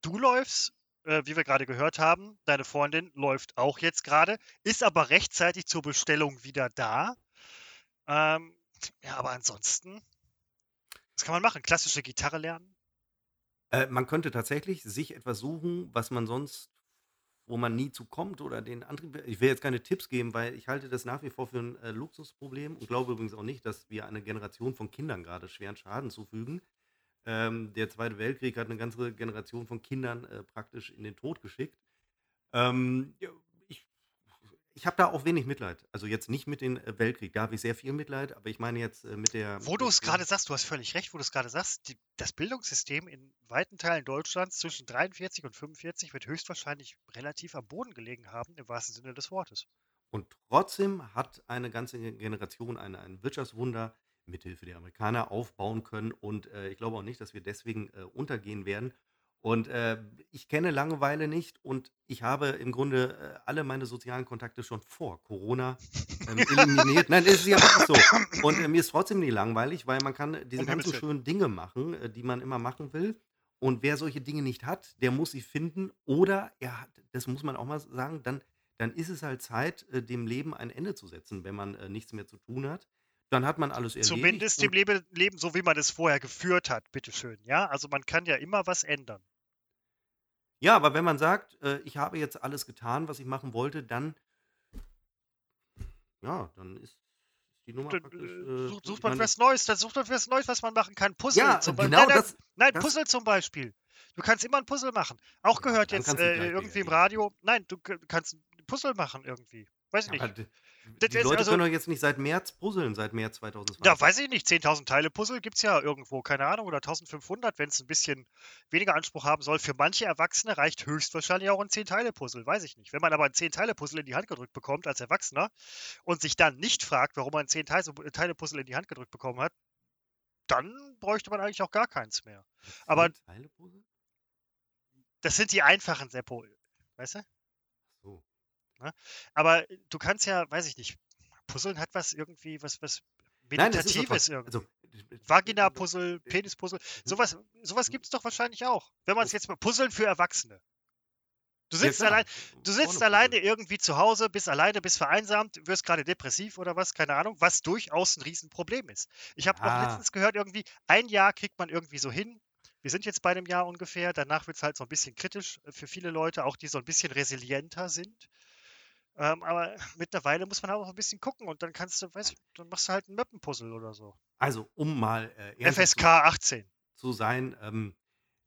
Du läufst, äh, wie wir gerade gehört haben, deine Freundin läuft auch jetzt gerade, ist aber rechtzeitig zur Bestellung wieder da. Ähm, ja, aber ansonsten, was kann man machen? Klassische Gitarre lernen? Äh, man könnte tatsächlich sich etwas suchen, was man sonst, wo man nie zu kommt oder den Antrieb. Ich will jetzt keine Tipps geben, weil ich halte das nach wie vor für ein äh, Luxusproblem und glaube übrigens auch nicht, dass wir einer Generation von Kindern gerade schweren Schaden zufügen. Ähm, der Zweite Weltkrieg hat eine ganze Generation von Kindern äh, praktisch in den Tod geschickt. Ähm, ich habe da auch wenig Mitleid. Also jetzt nicht mit dem äh, Weltkrieg, da habe ich sehr viel Mitleid, aber ich meine jetzt äh, mit der. Wo du es gerade sagst, du hast völlig recht, wo du es gerade sagst, die, das Bildungssystem in weiten Teilen Deutschlands zwischen 43 und 45 wird höchstwahrscheinlich relativ am Boden gelegen haben, im wahrsten Sinne des Wortes. Und trotzdem hat eine ganze Generation ein, ein Wirtschaftswunder mithilfe der Amerikaner aufbauen können. Und äh, ich glaube auch nicht, dass wir deswegen äh, untergehen werden. Und äh, ich kenne Langeweile nicht und ich habe im Grunde äh, alle meine sozialen Kontakte schon vor Corona ähm, eliminiert. Nein, ist ja wirklich so. Und äh, mir ist trotzdem nicht langweilig, weil man kann diese Um ganzen schönen Dinge machen, äh, die man immer machen will. Und wer solche Dinge nicht hat, der muss sie finden. Oder er hat, das muss man auch mal sagen, dann, dann ist es halt Zeit, äh, dem Leben ein Ende zu setzen, wenn man äh, nichts mehr zu tun hat. Dann hat man alles erledigt. Zumindest dem Leben, Leben, so wie man es vorher geführt hat, bitteschön. Ja, also man kann ja immer was ändern. Ja, aber wenn man sagt, äh, ich habe jetzt alles getan, was ich machen wollte, dann ja, dann ist die Nummer Dann, praktisch. äh, Äh, sucht, sucht man was Neues, dann sucht man was Neues, was man machen kann. Puzzle ja, zum Beispiel. genau nein, das. nein, das- Puzzle zum Beispiel. Du kannst immer ein Puzzle machen. Auch gehört jetzt äh, irgendwie im. Radio. Nein, du kannst ein Puzzle machen irgendwie. Weiß ich Ja, aber nicht. d- Das die Leute also- können doch jetzt nicht seit März puzzeln, seit März 2020. Ja, weiß ich nicht. 10.000 Teile Puzzle gibt es ja irgendwo, keine Ahnung, oder 1.500, wenn es ein bisschen weniger Anspruch haben soll. Für manche Erwachsene reicht höchstwahrscheinlich auch ein 10-Teile-Puzzle, weiß ich nicht. Wenn man aber ein 10-Teile-Puzzle in die Hand gedrückt bekommt als Erwachsener und sich dann nicht fragt, warum man ein 10-Teile-Puzzle in die Hand gedrückt bekommen hat, dann bräuchte man eigentlich auch gar keins mehr. Aber Puzzle? das sind die einfachen Seppo, weißt du? So. Aber du kannst ja, weiß ich nicht, Puzzeln hat was irgendwie, was, was Nein, Meditatives was- irgendwie. also, Vagina-Puzzle, Penis-Puzzle, sowas, sowas gibt es doch wahrscheinlich auch. Wenn man es jetzt mal Puzzeln für Erwachsene. Du Ja, sitzt, klar, allein, du sitzt alleine irgendwie zu Hause, bist alleine, bist vereinsamt, wirst gerade depressiv oder was, keine Ahnung, was durchaus ein Riesenproblem ist. Ich habe auch Ja. letztens gehört, irgendwie, ein Jahr kriegt man irgendwie so hin. Wir sind jetzt bei einem Jahr ungefähr, danach wird es halt so ein bisschen kritisch äh, für viele Leute, auch die so ein bisschen resilienter sind. Ähm, aber mittlerweile muss man auch ein bisschen gucken und dann kannst du, weißt du, dann machst du halt ein Mappenpuzzle oder so. Also, um mal äh, FSK zu, 18. zu sein, ähm,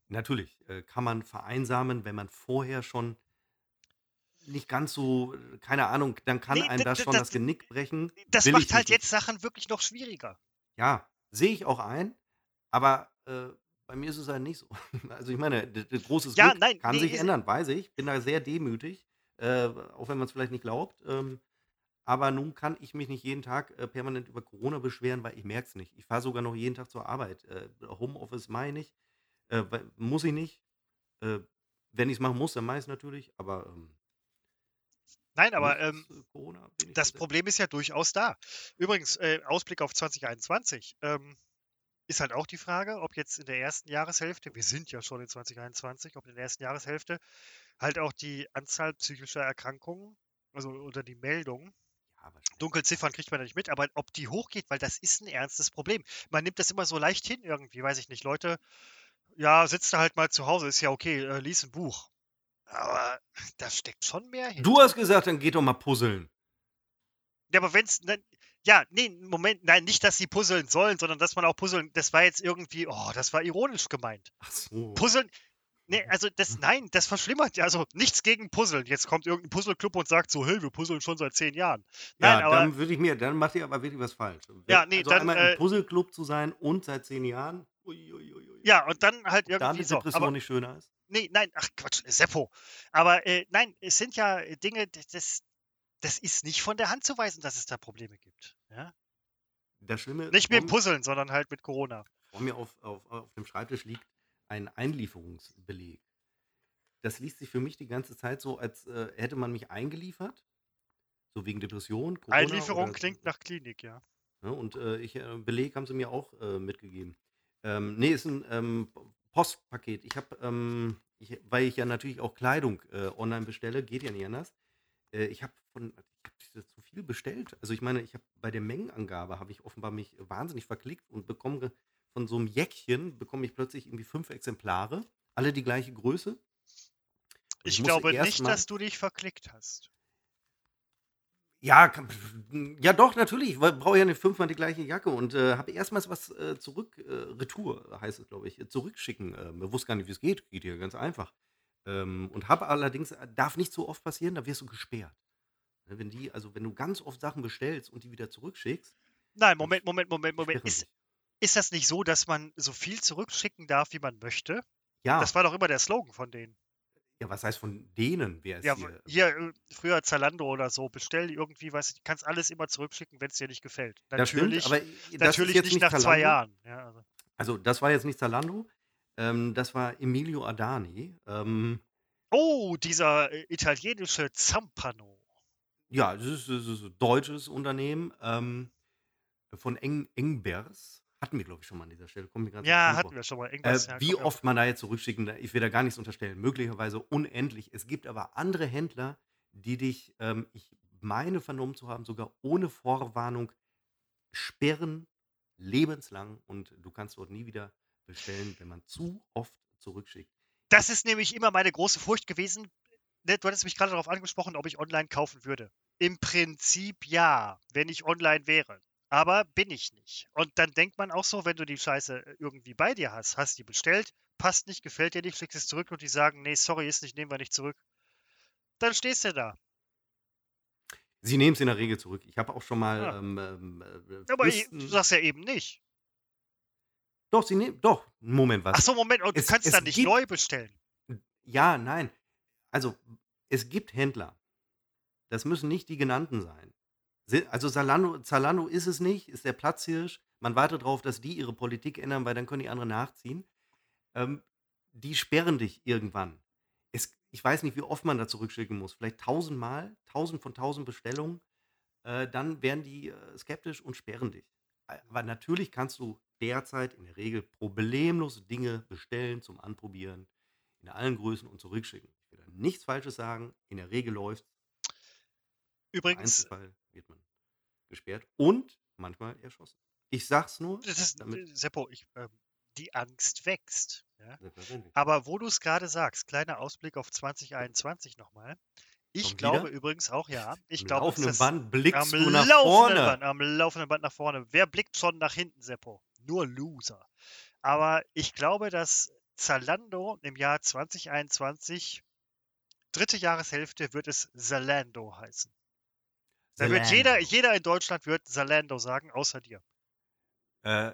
natürlich äh, kann man vereinsamen, wenn man vorher schon nicht ganz so, äh, keine Ahnung, dann kann Nee, einem das schon das- das Genick brechen. Das Will macht halt jetzt Sachen wirklich noch schwieriger. Ja, sehe ich auch ein, aber äh, bei mir ist es halt nicht so. Also ich meine, d- d- großes Ja, Glück nein, kann nee, sich ändern, weiß ich. Bin da sehr demütig, äh, auch wenn man es vielleicht nicht glaubt. Ähm, aber nun kann ich mich nicht jeden Tag äh, permanent über Corona beschweren, weil ich merke es nicht. Ich fahre sogar noch jeden Tag zur Arbeit. Äh, Homeoffice mache ich. Äh, muss ich nicht. Äh, wenn ich es machen muss, dann mache ich es natürlich. Aber ähm, Nein, aber ähm, äh, das. Problem ist ja durchaus da. Übrigens, äh, Ausblick auf 2021 ähm, ist halt auch die Frage, ob jetzt in der ersten Jahreshälfte, wir sind ja schon in 2021, ob in der ersten Jahreshälfte halt auch die Anzahl psychischer Erkrankungen Also unter die Meldung. Ja, wahrscheinlich. Dunkelziffern kriegt man ja nicht mit, aber ob die hochgeht, weil das ist ein ernstes Problem. Man nimmt das immer so leicht hin irgendwie, weiß ich nicht. Leute, ja, sitzt da halt mal zu Hause, ist ja okay, äh, lies ein Buch. Aber da steckt schon mehr hin. Du hast gesagt, dann geht doch mal puzzeln. Ja, aber wenn's, ne, ja, nee, Moment, nein, nicht, dass sie puzzeln sollen, sondern dass man auch puzzeln, das war jetzt irgendwie, oh, das war ironisch gemeint. Ach so. Puzzeln, nee, also das, nein, das verschlimmert ja, also nichts gegen Puzzeln. Jetzt kommt irgendein Puzzleclub und sagt so, hey, wir puzzeln schon seit zehn Jahren. Nein, ja, aber, dann würde ich mir, dann macht ihr aber wirklich was falsch. Ja, nee, also dann, einmal äh, im Puzzleclub zu sein und seit zehn Jahren. Uiuiui. ja, und dann halt Da irgendwie eine so. Depression Aber, nicht schöner ist. nee, nein, ach Quatsch, Seppo. Aber äh, nein, es sind ja Dinge, das- das, ist nicht von der Hand zu weisen, dass es da Probleme gibt. Ja? Das Schlimme Nicht mit Puzzeln, sondern halt mit Corona. vor mir auf, auf, auf dem Schreibtisch liegt ein Einlieferungsbeleg. Das liest sich für mich die ganze Zeit so, als äh, hätte man mich eingeliefert. So wegen Depression, Corona. Einlieferung klingt nach Klinik, ja. Ja, und äh, ich, äh, Beleg haben sie mir auch äh, mitgegeben. Ähm, nee, ist ein ähm, Postpaket. Ich habe, ähm, weil ich ja natürlich auch Kleidung äh, online bestelle, geht ja nicht anders. Äh, ich habe von, ich habe zu viel bestellt. Also ich meine, ich habe bei der Mengenangabe habe ich offenbar mich wahnsinnig verklickt und bekomme von so einem Jäckchen bekomme ich plötzlich irgendwie fünf Exemplare, alle die gleiche Größe. Ich musste glaube nicht, mal- dass du dich verklickt hast. Ja, ja doch, natürlich. Ich brauche ja nicht fünfmal die gleiche Jacke und äh, habe erstmals was äh, zurück, äh, Retour heißt es, glaube ich, äh, zurückschicken. Ich wusste gar nicht, wie es geht. Geht ja ganz einfach. Ähm, und habe allerdings, äh, darf nicht so oft passieren, da wirst du gesperrt. Ne, Wenn die, also wenn du ganz oft Sachen bestellst und die wieder zurückschickst, Nein, Moment, Moment, Moment, Moment. Ist. Ist das nicht so, dass man so viel zurückschicken darf, wie man möchte? Ja, Das war doch immer der Slogan von denen. ja, was heißt von denen, wer ist Ja, hier? hier, äh, früher Zalando oder so, bestell irgendwie, was, du kannst alles immer zurückschicken, wenn es dir nicht gefällt. Das stimmt, Natürlich, aber das natürlich jetzt nicht nicht nach zwei Zalando. Jahren. Ja, also. Also das war jetzt nicht Zalando, ähm, das war Emilio Adani. Ähm, Oh, dieser äh, italienische Zampano. Ja, das ist, das ist ein deutsches Unternehmen ähm, von Eng Engbers. Hatten wir, glaube ich, schon mal an dieser Stelle. Ja, hatten vor. wir schon mal. Äh, Irgendwas, ja, wie oft man da jetzt zurückschicken, ich will da gar nichts unterstellen. Möglicherweise unendlich. Es gibt aber andere Händler, die dich, ähm, ich meine vernommen zu haben, sogar ohne Vorwarnung sperren, lebenslang. Und du kannst dort nie wieder bestellen, wenn man zu oft zurückschickt. Das ist nämlich immer meine große Furcht gewesen. Ne, Du hattest mich gerade darauf angesprochen, ob ich online kaufen würde. Im Prinzip ja, wenn ich online wäre. Aber bin ich nicht. Und dann denkt man auch so, wenn du die Scheiße irgendwie bei dir hast, hast die bestellt, passt nicht, gefällt dir nicht, schickst es zurück und die sagen, nee, sorry, ist nicht, nehmen wir nicht zurück. Dann stehst du da. Sie nehmen es in der Regel zurück. Ich habe auch schon mal Ja. ähm, ähm, äh, Aber ich, du sagst ja eben nicht. Doch, sie nehmen. Doch, Moment, was? Ach so, Moment, und du Es- kannst es dann nicht gibt- neu bestellen. Ja, nein. Also, es gibt Händler. Das müssen nicht die genannten sein. Also, Zalando, Zalando ist es nicht, ist der Platzhirsch. Man wartet darauf, dass die ihre Politik ändern, weil dann können die anderen nachziehen. Ähm, die sperren dich irgendwann. Es, ich weiß nicht, wie oft man da zurückschicken muss. Vielleicht tausendmal, tausend von tausend Bestellungen. Äh, dann werden die äh, skeptisch und sperren dich. Aber natürlich kannst du derzeit in der Regel problemlos Dinge bestellen zum Anprobieren in allen Größen und zurückschicken. Ich will da nichts Falsches sagen. In der Regel läuft Übrigens, wird man gesperrt und manchmal erschossen. Ich sag's nur. das ist, damit- Seppo, ich, ähm, die Angst wächst. Ja? Aber wo du es gerade sagst, kleiner Ausblick auf 2021 nochmal. Ich Schon glaube wieder? übrigens auch, ja. Ich Am glaube, laufenden Band blickst am du nach laufenden vorne. Band, am laufenden Band nach vorne. Wer blickt schon nach hinten, Seppo? Nur Loser. Aber ich glaube, dass Zalando im Jahr 2021, dritte Jahreshälfte, wird es Zalando heißen. Da wird jeder, jeder in Deutschland wird Zalando sagen, außer dir. Äh,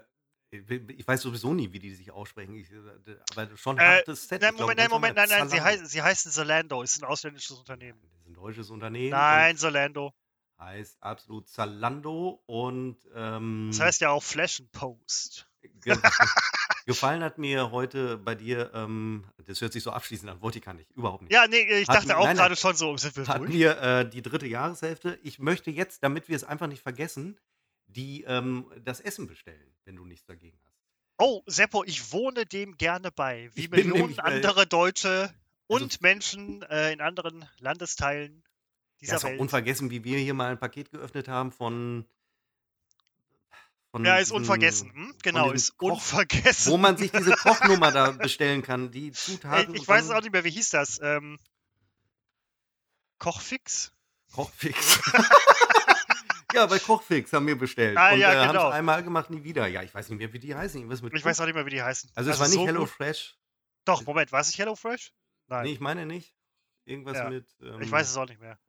ich weiß sowieso nie, wie die sich aussprechen. Ich, äh, aber schon Äh, hartes Set. Nein, Moment, nein, normal. Moment, nein, nein, sie, heißen, sie heißen Zalando, ist ein ausländisches Unternehmen. Das ist ein deutsches Unternehmen. Nein, Zalando. Heißt absolut Zalando und ähm, Das heißt ja auch Flash and Post. ge gefallen hat mir heute bei dir, ähm, das hört sich so abschließend an, wollte ich gar nicht, überhaupt nicht. Ja, nee, ich Hat dachte mir- auch nein, nein. gerade schon so, sind wir durch? wir äh, die dritte Jahreshälfte. Ich möchte jetzt, damit wir es einfach nicht vergessen, die ähm, das Essen bestellen, wenn du nichts dagegen hast. Oh, Seppo, ich wohne dem gerne bei, wie Ich Millionen andere Deutsche also- und Menschen äh, in anderen Landesteilen, dieser Ja, ist auch Welt. unvergessen, wie wir hier mal ein Paket geöffnet haben von Ja, ist unvergessen. Hm? Genau, ist Koch- unvergessen. wo man sich diese Kochnummer da bestellen kann, die Zutaten ich und weiß es auch nicht mehr, wie hieß das? Ähm, Kochfix? Kochfix. ja, bei Kochfix haben wir bestellt. Ah, und ja, äh, haben genau. es einmal gemacht, nie wieder. Ja, ich weiß nicht mehr, wie die heißen. Ich weiß Koch. auch nicht mehr, wie die heißen. Also es war nicht Hello. Fresh. Doch, Moment, war es nicht HelloFresh? Nein, Nee, ich meine nicht. Irgendwas Ja. mit. Ähm, ich weiß es auch nicht mehr.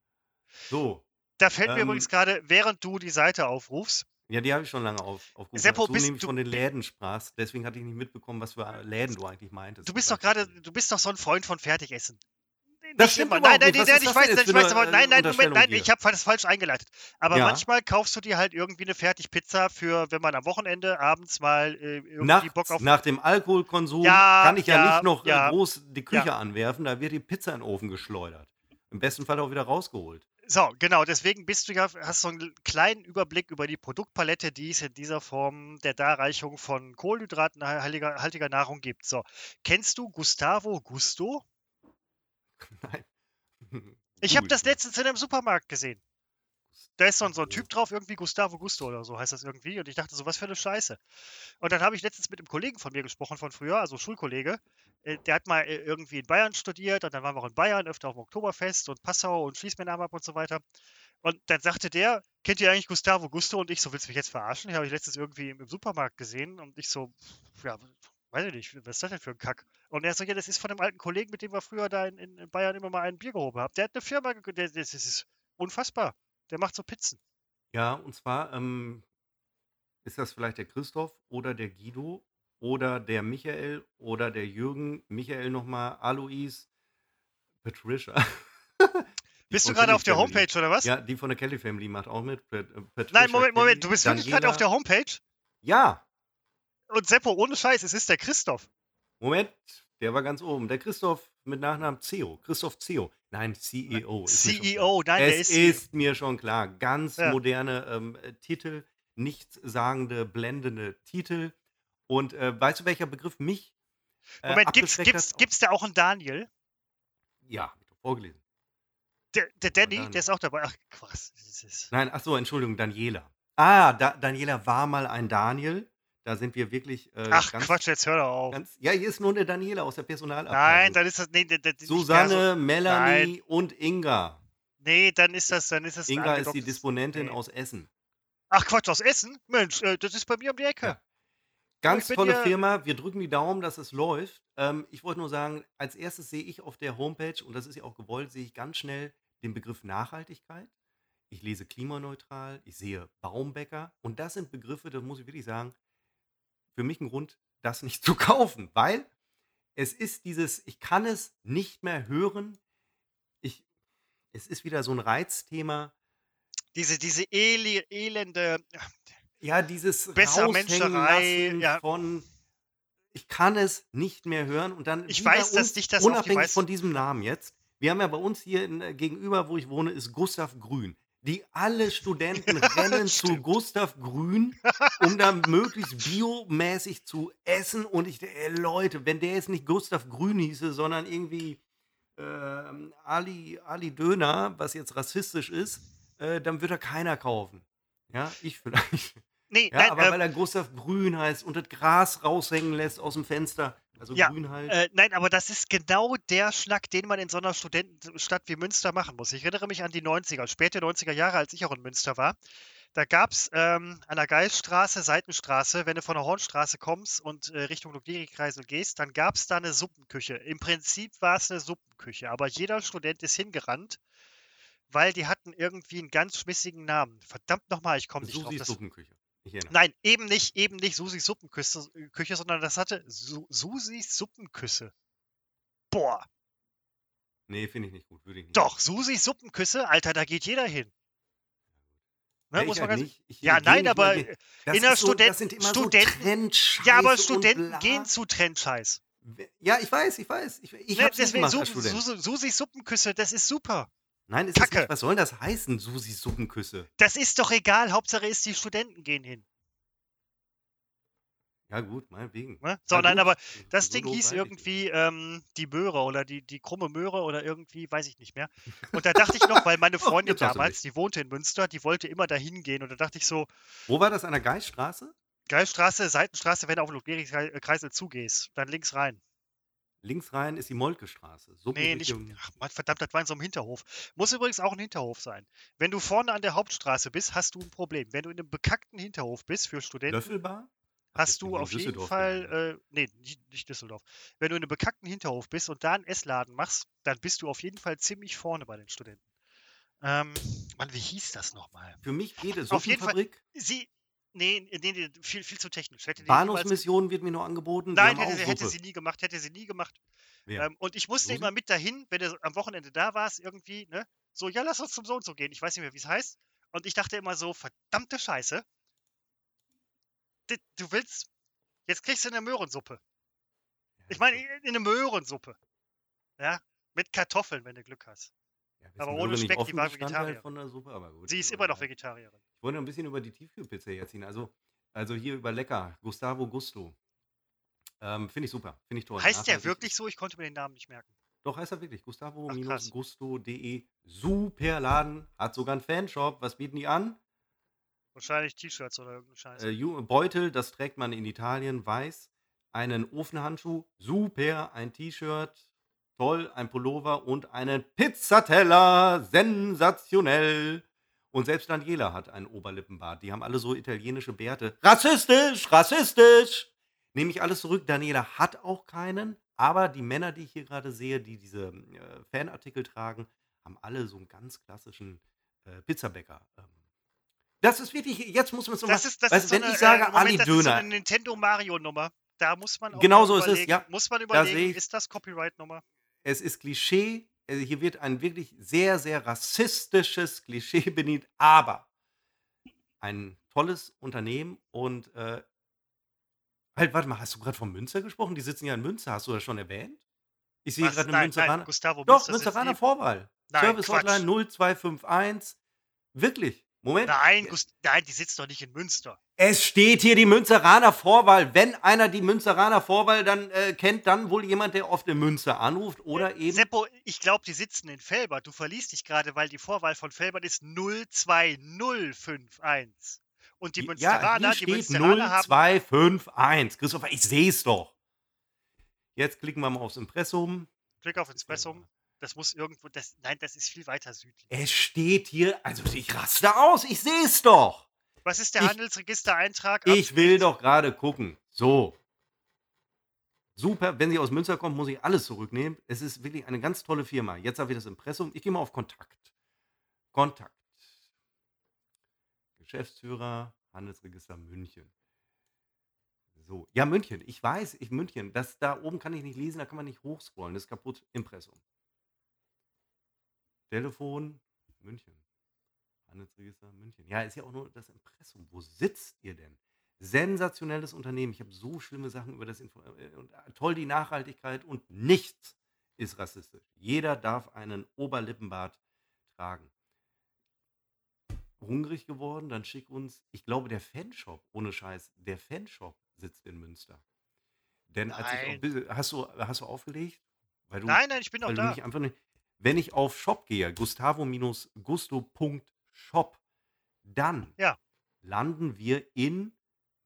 So. Da fällt mir Ähm, übrigens gerade, während du die Seite aufrufst, Ja, die habe ich schon lange auf, aufgerufen. Seppo, du bist nämlich du- von den Läden sprachst. Deswegen hatte ich nicht mitbekommen, was für Läden du eigentlich meintest. du bist doch gerade, du bist doch so ein Freund von Fertigessen. Das stimmt Nein, nein, nein, ist ich weiß, nein, ich weiß, nein, nein, Moment, nein, ich habe das falsch eingeleitet. Aber manchmal kaufst du dir halt irgendwie eine Fertigpizza für, wenn man am Wochenende abends mal äh, irgendwie Nachts, Bock auf nach dem Alkoholkonsum Ja, kann ich ja, ja, nicht noch ja. äh, groß die Küche anwerfen, da wird die Pizza in den Ofen geschleudert. Im besten Fall auch wieder rausgeholt. So, genau, deswegen bist du ja, hast so einen kleinen Überblick über die Produktpalette, die es in dieser Form der Darreichung von Kohlenhydratenhaltiger haltiger Nahrung gibt. So, kennst du Gustavo Gusto? Nein. Ich habe das letztens in einem Supermarkt gesehen. Da ist so ein, so ein Typ drauf, irgendwie Gustavo Gusto oder so heißt das irgendwie. Und ich dachte so, was für eine Scheiße. Und dann habe ich letztens mit einem Kollegen von mir gesprochen von früher, also Schulkollege. Äh, Der hat mal äh, irgendwie in Bayern studiert und dann waren wir auch in Bayern, öfter auf dem Oktoberfest und Passau und schließ mir Namen ab und so weiter. Und dann sagte der, kennt ihr eigentlich Gustavo Gusto? Und ich so, willst du mich jetzt verarschen? Den habe ich letztens irgendwie im, im Supermarkt gesehen und ich so, ja, weiß ich nicht, was ist das denn für ein Kack? Und er so, ja, das ist von einem alten Kollegen, mit dem wir früher da in, in Bayern immer mal ein Bier gehoben haben. Der hat eine Firma gegründet, das ist unfassbar. Der macht so Pizzen. Ja, und zwar ähm, ist das vielleicht der Christoph oder der Guido oder der Michael oder der Jürgen. Michael nochmal, Alois, Patricia. Bist du gerade auf der Family. Homepage oder was? Ja, die von der Kelly Family macht auch mit. Äh, Patricia, Nein, Moment, Moment, du bist wirklich gerade auf der. Homepage? Ja, Und Seppo, ohne Scheiß, es ist der Christoph. Moment, der war ganz oben. Der Christoph mit Nachnamen CEO. Christoph CEO. Nein, CEO. CEO, nein, der es ist. ist mir schon klar. Ganz Ja. moderne ähm, äh, Titel, nichtssagende, blendende Titel. Und äh, weißt du, welcher Begriff mich äh, Moment, gibt's, gibt's, gibt's da auch einen Daniel? Ja, hab ich doch vorgelesen. Der, der Danny, Daniel. der ist auch dabei. Ach, ist, Nein, ach so, Entschuldigung, Daniela. Ah, da, Daniela war mal ein Daniel. Da sind wir wirklich äh, ach, ganz, Quatsch, jetzt hör doch auf. ganz. Ja, hier ist nur eine Daniela aus der Personalabteilung. Nein, dann ist das. Nee, das, Susanne, Melanie Nein. und Inga. So, nee, dann ist das. Dann ist das Inga ist die Disponentin nee. aus Essen. Ach, Quatsch, aus Essen? Mensch, äh, das ist bei mir um die Ecke. Ja. Ganz tolle ja- Firma. Wir drücken die Daumen, dass es läuft. Ähm, ich wollte nur sagen, als erstes sehe ich auf der Homepage, und das ist ja auch gewollt, sehe ich ganz schnell den Begriff Nachhaltigkeit. Ich lese klimaneutral, ich sehe Baumbäcker. Und das sind Begriffe, das muss ich wirklich sagen, für mich ein Grund, das nicht zu kaufen. Weil es ist dieses, ich kann es nicht mehr hören. Ich, es ist wieder so ein Reizthema. Diese, diese eli, elende. Ja, dieses Besser Menscherei, ja. von ich kann es nicht mehr hören und dann Ich weiß, dass dich das die unabhängig meisten- von diesem Namen jetzt. Wir haben ja bei uns hier in, äh, gegenüber, wo ich wohne, ist Gustav Grün. Die alle Studenten rennen zu. Gustav Grün, um da möglichst biomäßig zu essen. Und ich ey, Leute, wenn der jetzt nicht Gustav Grün hieße, sondern irgendwie ähm, Ali, Ali Döner, was jetzt rassistisch ist, äh, dann würde er keiner kaufen. Ja, ich vielleicht. Nee, Ja, nein, aber ähm, weil er Gustav Grün heißt und das Gras raushängen lässt aus dem Fenster. Also Ja, grün halt. Äh, nein, aber das ist genau der Schnack, den man in so einer Studentenstadt wie Münster machen muss. Ich erinnere mich an die 90er, späte 90er Jahre, als ich auch in Münster war. Da gab es ähm, an der Geilstraße, Seitenstraße, wenn du von der Hornstraße kommst und äh, Richtung Ludwigkreisel gehst, dann gab es da eine Suppenküche. Im Prinzip war es eine Suppenküche, aber jeder Student ist hingerannt, weil die hatten irgendwie einen ganz schmissigen Namen. Verdammt nochmal, ich komme nicht drauf. Susis Das, Suppenküche. Ich erinnere. Nein, eben nicht, eben nicht Susis Suppenküche, Küche, sondern das hatte Su Susis Suppenküsse. Boah, Nee, finde ich nicht gut. Würde ich nicht. doch, Susis Suppenküsse, Alter, da geht jeder hin. Ne, Ja, muss ich man halt ganz, nicht. Ich ja, nein, aber in der so, Student- immer Studenten- so ja, aber Studenten gehen zu Trendscheiß. Ja, ich weiß, ich weiß. Ich, ich Ne, deswegen gemacht Su als Student. Su Susis Suppenküsse, das ist super. Nein, ist Kacke. nicht. Was soll das heißen, Susis Suppenküsse? Das ist doch egal, Hauptsache ist, die Studenten gehen hin. Ja, gut, meinetwegen. Ne? So, Ja, nein, gut. aber So das Ding doof hieß irgendwie ähm, die Möhre oder die, die krumme Möhre oder irgendwie, weiß ich nicht mehr. Und da dachte ich noch, weil meine Oh, Freundin du damals, die wohnte in Münster, die wollte immer dahin gehen. Und da dachte ich so, Wo war das an der Geiststraße? Geilstraße, Seitenstraße, wenn du auf den Ludwig-Kreisel zugehst, dann links rein. Links rein ist die Moltke-Straße. So Nee, nicht. Ach Mann, verdammt, das war in so einem Hinterhof. Muss übrigens auch ein Hinterhof sein. Wenn du vorne an der Hauptstraße bist, hast du ein Problem. Wenn du in einem bekackten Hinterhof bist für Studenten, Löffelbar? Hast du auf jeden Fall, äh, nee, nicht, nicht Düsseldorf. Wenn du in einem bekackten Hinterhof bist und da einen Essladen machst, dann bist du auf jeden Fall ziemlich vorne bei den Studenten. Ähm, Mann, wie hieß das nochmal? Für mich geht es. Auf jeden Fall- Sie, nee, nee, nee viel, viel zu technisch. Hätte niemals- wird mir nur angeboten. Nein, hätte, hätte sie nie gemacht, hätte sie nie gemacht. Ähm, und ich musste immer mit dahin, wenn du am Wochenende da warst, irgendwie, ne? So, ja, lass uns zum so und so gehen. Ich weiß nicht mehr, wie es heißt. Und ich dachte immer so, verdammte Scheiße. di- Du willst, jetzt kriegst du eine Möhrensuppe. Ich meine, eine Möhrensuppe. Ja, mit Kartoffeln, wenn du Glück hast. Ja, aber ohne Speck, die war Vegetarierin. Von der Suppe, aber gut. Sie ist aber immer noch. Vegetarierin. Ich wollte ein bisschen über die Tiefkühlpizza herziehen. Also, also hier über Lecker. Gustavo Gusto. Ähm, Finde ich super. Finde ich toll. heißt der wirklich so? Ich konnte mir den Namen nicht merken. Doch, heißt er wirklich. Gustavo-gusto.de. Super Laden. Hat sogar einen Fanshop. Was bieten die an? Wahrscheinlich T-Shirts oder irgendeine Scheiße. Äh, Beutel, das trägt man in Italien, weiß. Einen Ofenhandschuh, super. Ein T-Shirt, toll. Ein Pullover und einen Pizzateller, sensationell. Und selbst Daniela hat einen Oberlippenbart. Die haben alle so italienische Bärte. Rassistisch, rassistisch. Nehme ich alles zurück. Daniela hat auch keinen. Aber die Männer, die ich hier gerade sehe, die diese äh, Fanartikel tragen, haben alle so einen ganz klassischen äh, Pizzabäcker. Ähm, das ist wirklich, jetzt muss man es Das ist, das weißt ist so wenn eine, ich sage, äh, Moment, Ali das ist so eine Nintendo Mario Nummer. Da muss man auch Genau so ist es, ja. Muss man überlegen, ich- ist das Copyright-Nummer? Es ist Klischee, also hier wird ein wirklich sehr, sehr rassistisches Klischee bedient, aber ein tolles Unternehmen und äh, halt, warte mal, hast du gerade von Münster gesprochen? Die sitzen ja in Münster, hast du das schon erwähnt? Ich sehe gerade eine Münsteraner. Gustavo Doch, Münsteraner Vorwahl. Nein, Service Quatsch. Hotline 0251. Wirklich. Moment. Nein, nein, die sitzt doch nicht in Münster. Es steht hier die Münsteraner Vorwahl. Wenn einer die Münsteraner Vorwahl dann äh, kennt, dann wohl jemand, der oft in Münster anruft oder eben. Seppo, ich glaube, die sitzen in Felbert. Du verliest dich gerade, weil die Vorwahl von Felbert ist 02051. Und die ja, Münsteraner, hier die steht Münsteraner haben 0251. Christopher, ich sehe es doch. Jetzt klicken wir mal aufs Impressum. Klick auf Inspressum. Das muss irgendwo, das, nein, das ist viel weiter südlich. Es steht hier, also ich raste aus, ich sehe es doch. Was ist der ich- Handelsregistereintrag? Ich will doch gerade gucken. So. Super, wenn Sie aus Münster kommen, muss ich alles zurücknehmen. Es ist wirklich eine ganz tolle Firma. Jetzt habe ich das Impressum. Ich gehe mal auf Kontakt. Kontakt. Geschäftsführer, Handelsregister München. So, ja, München. Ich weiß, ich München. Das da oben kann ich nicht lesen, da kann man nicht hochscrollen. Das ist kaputt. Impressum. Telefon, München. Handelsregister München. Ja, ist ja auch nur das Impressum. Wo sitzt ihr denn? Sensationelles Unternehmen. Ich habe so schlimme Sachen über das Info äh, und äh, toll die Nachhaltigkeit und nichts ist rassistisch. Jeder darf einen Oberlippenbart tragen. Hungrig geworden, dann schick uns, ich glaube, der Fanshop, ohne Scheiß, der Fanshop sitzt in Münster. Denn als ich Nein. auf, Bi- hast du, hast du aufgelegt? Weil du, Nein, nein, ich bin du da. mich einfach nicht, wenn ich auf Shop gehe, gustavo-gusto.shop, dann Ja. landen wir in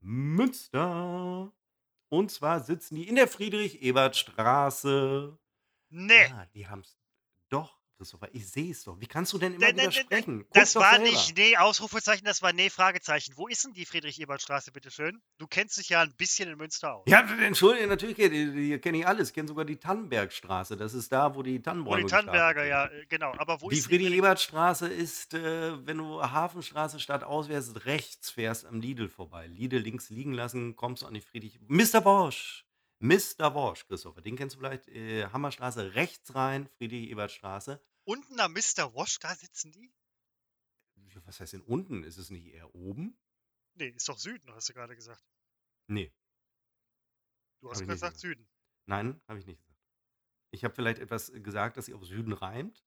Münster. Und zwar sitzen die in der Friedrich-Ebert-Straße. Nee, Ah, die haben es. Doch, Christopher, ich sehe es doch. Wie kannst du denn immer nee, widersprechen? Guck das war selber. nicht nee, Ausrufezeichen, das war nee, Fragezeichen. Wo ist denn die Friedrich-Ebert-Straße, bitteschön? Du kennst dich ja ein bisschen in Münster aus. Ja, entschuldige, natürlich kenne ich, die kenne ich alles. Ich kenne sogar die Tannenbergstraße. Das ist da, wo die Wo Tannenbäume die Tannenberger, ja, äh, genau. Aber wo Die ist Friedrich-Ebert-Straße ist, äh, wenn du Hafenstraße statt auswärts rechts fährst, am Lidl vorbei. Lidl links liegen lassen, kommst du an die Friedrich... Mr. Bosch! Mr. Bosch, Christopher, den kennst du vielleicht. Äh, Hammerstraße rechts rein, Friedrich-Ebert-Straße. Unten am Mr. Wash, da sitzen die? Was heißt denn unten? Ist es nicht eher oben? Nee, ist doch Süden, hast du gerade gesagt. Nee, Du hast gesagt gesagt. Süden. nein, habe ich nicht gesagt. Ich habe vielleicht etwas gesagt, das sich auf Süden reimt.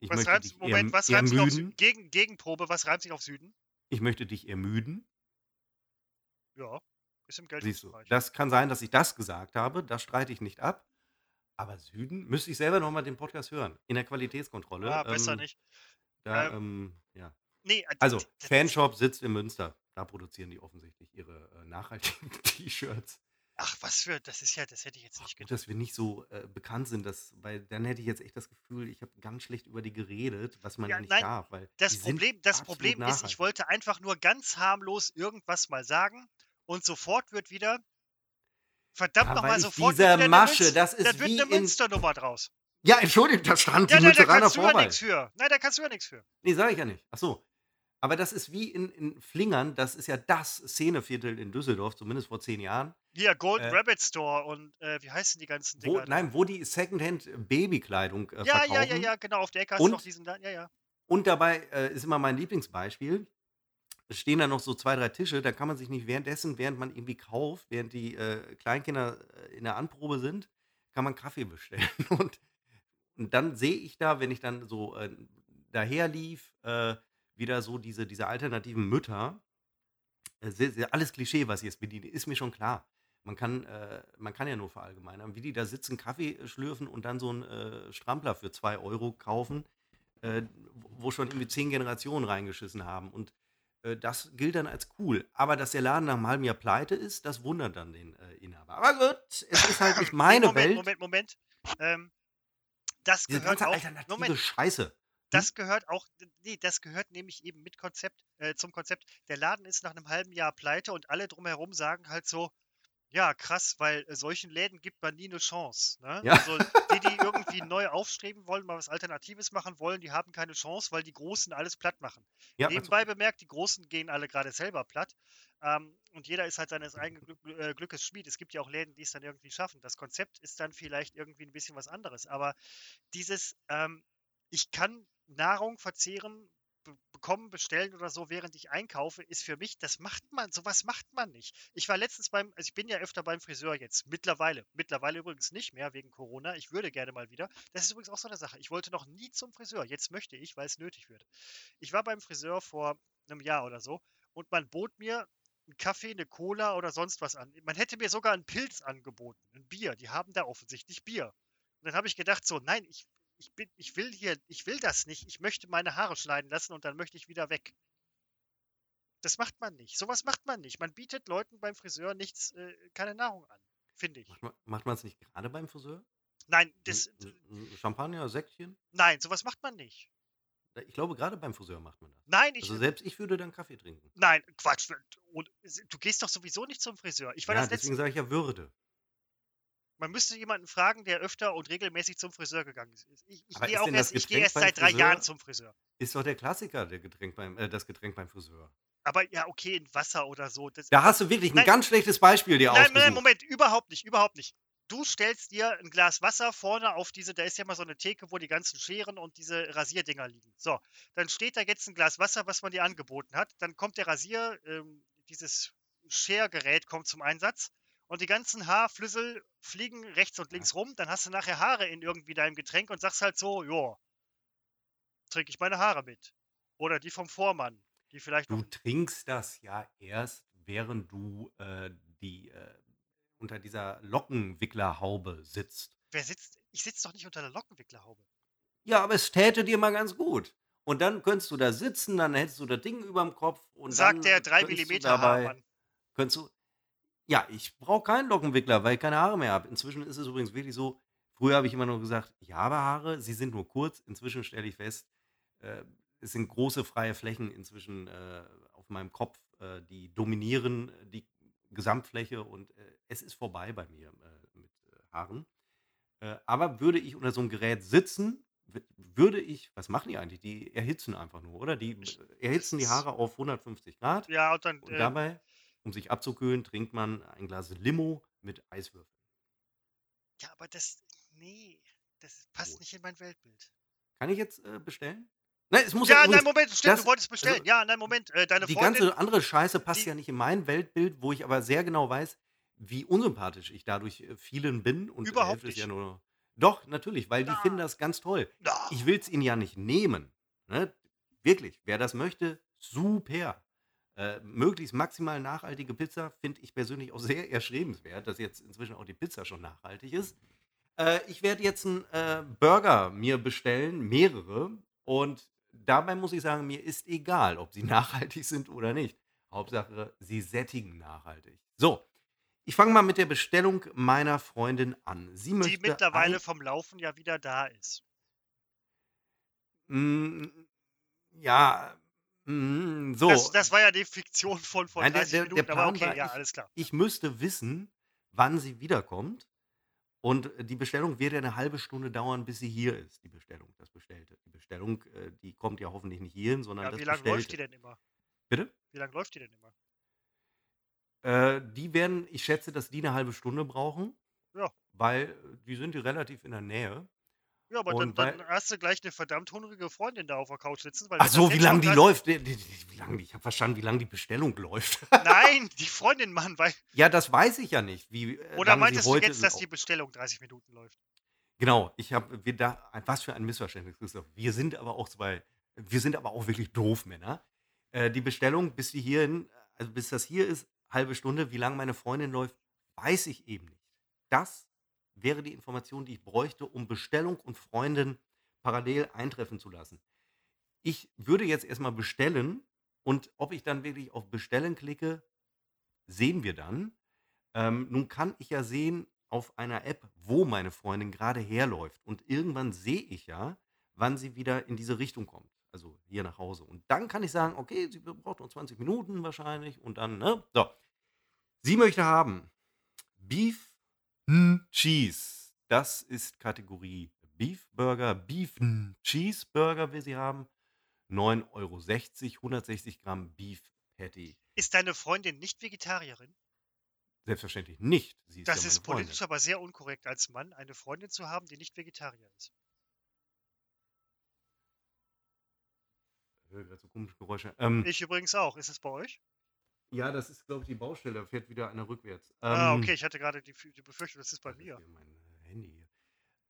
Ich Was reimt, dich Moment, erm- was reimt sich auf. Süden? Gegen, Gegenprobe, was reimt sich auf Süden? Ich möchte dich ermüden. Ja. Ist im Siehst du, das kann sein, dass ich das gesagt habe, das streite ich nicht ab. Aber Süden müsste ich selber noch mal den Podcast hören, in der Qualitätskontrolle. Ah, besser Ähm, nicht. da, Ähm, ähm, ja. Nee, äh, Also, Fanshop sitzt in Münster. Da produzieren die offensichtlich ihre äh, nachhaltigen T-Shirts. Ach, was für, das ist ja, das hätte ich jetzt nicht Gut, gedacht. dass wir nicht so äh, bekannt sind, dass, weil dann hätte ich jetzt echt das Gefühl, ich habe ganz schlecht über die geredet, was man ja, Ja, nicht nein, darf. Weil Das Problem, das Problem ist, ich wollte einfach nur ganz harmlos irgendwas mal sagen und sofort wird wieder, verdammt Ja, nochmal, sofort diese wird wieder Masche, Münz, das ist wird wie eine in. Münsternummer draus. Ja, Entschuldigung, da stand die Ja, da Münsteraner kannst du ja nichts für. Nein, da kannst du ja nichts für. Nee, sage ich ja nicht. Ach so. Aber das ist wie in, in Flingern, das ist ja das Szeneviertel in Düsseldorf, zumindest vor zehn Jahren. Hier, Golden Äh, Rabbit Store und äh, wie heißen die ganzen wo, Dinger da? nein, wo die Secondhand-Babykleidung äh, Ja, ja, ja, verkaufen. ja, genau, auf der Ecke hast du noch diesen, da- ja, ja. und dabei äh, ist immer mein Lieblingsbeispiel. Stehen da noch so zwei, drei Tische, da kann man sich nicht währenddessen, während man irgendwie kauft, während die äh, Kleinkinder äh, in der Anprobe sind, kann man Kaffee bestellen. Und, und dann sehe ich da, wenn ich dann so äh, daher lief, äh, wieder so diese, diese alternativen Mütter. Äh, sehr, sehr, alles Klischee, was ich jetzt bediene, ist mir schon klar. Man kann, äh, man kann ja nur verallgemeinern. Wie die da sitzen, Kaffee schlürfen und dann so einen Strampler für 2 Euro kaufen, wo schon irgendwie zehn Generationen reingeschissen haben. Und das gilt dann als cool. Aber dass der Laden nach einem halben Jahr pleite ist, das wundert dann den äh, Inhaber. Aber gut, es ist halt nicht meine Moment, Welt. Moment, Moment. Ähm, das Diese gehört ganze auch, Moment, Scheiße. Hm? das gehört auch, nee, das gehört nämlich eben mit Konzept, äh, zum Konzept. Der Laden ist nach einem halben Jahr pleite und alle drumherum sagen halt so, ja, krass, weil äh, solchen Läden gibt man nie eine Chance. Ne? Ja. Also die, die irgendwie neu aufstreben wollen, mal was Alternatives machen wollen, die haben keine Chance, weil die Großen alles platt machen. ja, also, Nebenbei bemerkt, die Großen gehen alle gerade selber platt. Ähm, und jeder ist halt seines eigenen Glück, äh, Glückes Schmied. Es gibt ja auch Läden, die es dann irgendwie schaffen. Das Konzept ist dann vielleicht irgendwie ein bisschen was anderes. Aber dieses, ähm, ich kann Nahrung verzehren, bekommen, bestellen oder so, während ich einkaufe, ist für mich, das macht man, sowas macht man nicht. Ich war letztens beim, also ich bin ja öfter beim Friseur jetzt, mittlerweile. Mittlerweile übrigens nicht mehr wegen Corona. Ich würde gerne mal wieder. Das ist übrigens auch so eine Sache. Ich wollte noch nie zum Friseur. Jetzt möchte ich, weil es nötig wird. Ich war beim Friseur vor einem Jahr oder so und man bot mir einen Kaffee, eine Cola oder sonst was an. Man hätte mir sogar einen Pilz angeboten, ein Bier. Die haben da offensichtlich Bier. Und dann habe ich gedacht so, nein, ich, ich, bin, ich will hier, ich will das nicht. Ich möchte meine Haare schneiden lassen und dann möchte ich wieder weg. Das macht man nicht. Sowas macht man nicht. Man bietet Leuten beim Friseur nichts, äh, keine Nahrung an, finde ich. macht man es nicht gerade beim Friseur? Nein, Ein- das, Champagner, Säckchen? nein, sowas macht man nicht. Ich glaube, gerade beim Friseur macht man das. Nein, ich, Also selbst ich würde dann Kaffee trinken. nein, Quatsch. Und du gehst doch sowieso nicht zum Friseur. Ich war Ja, das letzte deswegen sage ich ja Würde. Man müsste jemanden fragen, der öfter und regelmäßig zum Friseur gegangen ist. Ich, ich gehe auch erst, ich gehe erst seit drei Friseur- Jahren zum Friseur. Ist doch der Klassiker, der Getränk beim, äh, das Getränk beim Friseur. Aber ja, okay, in Wasser oder so. Das, Da hast du wirklich ein Nein. ganz schlechtes Beispiel dir nein, ausgesucht. nein, Moment, überhaupt nicht, überhaupt nicht. Du stellst dir ein Glas Wasser vorne auf diese, da ist ja mal so eine Theke, wo die ganzen Scheren und diese Rasierdinger liegen. So, dann steht da jetzt ein Glas Wasser, was man dir angeboten hat. Dann kommt der Rasier, ähm, dieses Schergerät kommt zum Einsatz und die ganzen Haarflüssel fliegen rechts und links rum. Dann hast du nachher Haare in irgendwie deinem Getränk und sagst halt so, ja, trinke ich meine Haare mit. Oder die vom Vormann, die vielleicht Du trinkst das ja erst, während du äh, die äh, unter dieser Lockenwicklerhaube sitzt. Wer sitzt? Ich sitze doch nicht unter der Lockenwicklerhaube. Ja, aber es täte dir mal ganz gut. Und dann könntest du da sitzen, dann hättest du das Ding überm Kopf und Sagt dann der 3 könntest du mm dabei, Haarmann. könntest du. Ja, ich brauche keinen Lockenwickler, weil ich keine Haare mehr habe. Inzwischen ist es übrigens wirklich so. Früher habe ich immer nur gesagt, ich habe Haare, sie sind nur kurz. Inzwischen stelle ich fest, äh, es sind große freie Flächen inzwischen äh, auf meinem Kopf, äh, die dominieren die Gesamtfläche und äh, es ist vorbei bei mir äh, mit äh, Haaren. Äh, aber würde ich unter so einem Gerät sitzen, würde ich, was machen die eigentlich? Die erhitzen einfach nur, oder? Die äh, erhitzen die Haare auf 150 Grad Ja, und dann. und Äh, dabei, um sich abzukühlen, trinkt man ein Glas Limo mit Eiswürfeln. ja, aber das. Nee, das passt Gut. nicht in mein Weltbild. Kann ich jetzt äh, bestellen? Nein, es muss Ja, ja, nein, Moment, stimmt, das- du wolltest bestellen. also, ja, nein, Moment, äh, deine die Freundin. ganze andere Scheiße passt die- ja nicht in mein Weltbild, wo ich aber sehr genau weiß, wie unsympathisch ich dadurch äh, vielen bin. Und Überhaupt ist ja nicht. nur. Doch, natürlich, weil die Ja. finden das ganz toll. Na, Ich will es ihnen ja nicht nehmen. Ne? Wirklich, wer das möchte, super. Äh, möglichst maximal nachhaltige Pizza finde ich persönlich auch sehr erstrebenswert, dass jetzt inzwischen auch die Pizza schon nachhaltig ist. Äh, ich werde jetzt einen äh, Burger mir bestellen, mehrere. Und dabei muss ich sagen, mir ist egal, ob sie nachhaltig sind oder nicht. Hauptsache, sie sättigen nachhaltig. So, ich fange mal mit der Bestellung meiner Freundin an. Sie Die möchte mittlerweile ein, vom Laufen ja wieder da ist. Mm, ja, mm, so. Das, das war ja die Fiktion von vor Nein, der, 30 der, der Minuten, aber Plan okay, war, ja, ich, alles klar. ich müsste wissen, wann sie wiederkommt. Und die Bestellung wird ja eine halbe Stunde dauern, bis sie hier ist, die Bestellung, das Bestellte. Die Bestellung, äh, die kommt ja hoffentlich nicht hierhin, sondern Ja, das wie lange läuft die Bestellte. denn immer? Bitte? Wie lange läuft die denn immer? Äh, die werden, ich schätze, dass die eine halbe Stunde brauchen, Ja. weil äh, die sind die relativ in der Nähe. Ja, aber dann, dann hast du gleich eine verdammt hungrige Freundin da auf der Couch sitzen, weil ach so, wie lange die läuft, wie lange, ich habe verstanden, wie lange die Bestellung läuft. Nein, die Freundin, Mann, weil. ja, das weiß ich ja nicht, wie äh, Oder meintest du jetzt, dass die Bestellung 30 Minuten läuft? Genau, ich habe, da, was für ein Missverständnis, Christoph. Wir sind aber auch zwei, wir sind aber auch wirklich doof, Männer. Äh, die Bestellung, bis die hierhin, also bis das hier ist, halbe Stunde, wie lange meine Freundin läuft, weiß ich eben nicht. Das wäre die Information, die ich bräuchte, um Bestellung und Freundin parallel eintreffen zu lassen. Ich würde jetzt erstmal bestellen und ob ich dann wirklich auf Bestellen klicke, sehen wir dann. Ähm, nun kann ich ja sehen auf einer App, wo meine Freundin gerade herläuft. Und irgendwann sehe ich ja, wann sie wieder in diese Richtung kommt. Also hier nach Hause. Und dann kann ich sagen, okay, sie braucht noch 20 Minuten wahrscheinlich. Und dann, ne? So. Sie möchte haben Beef n Cheese. Das ist Kategorie Beef Burger. Beef n Cheese Burger will sie haben. 9,60 Euro, 160 Gramm Beef Patty. Ist deine Freundin nicht Vegetarierin? Selbstverständlich nicht. Ist Das ja ist politisch aber sehr unkorrekt als Mann, eine Freundin zu haben, die nicht Vegetarier ist. Ich höre gerade so komische Geräusche. Ähm, Ich übrigens auch. Ist es bei euch? Ja, das ist, glaube ich, die Baustelle. Da fährt wieder einer rückwärts. Ah, Ähm, okay, ich hatte gerade die, die Befürchtung, das ist bei ist mir. hier mein äh, Handy hier.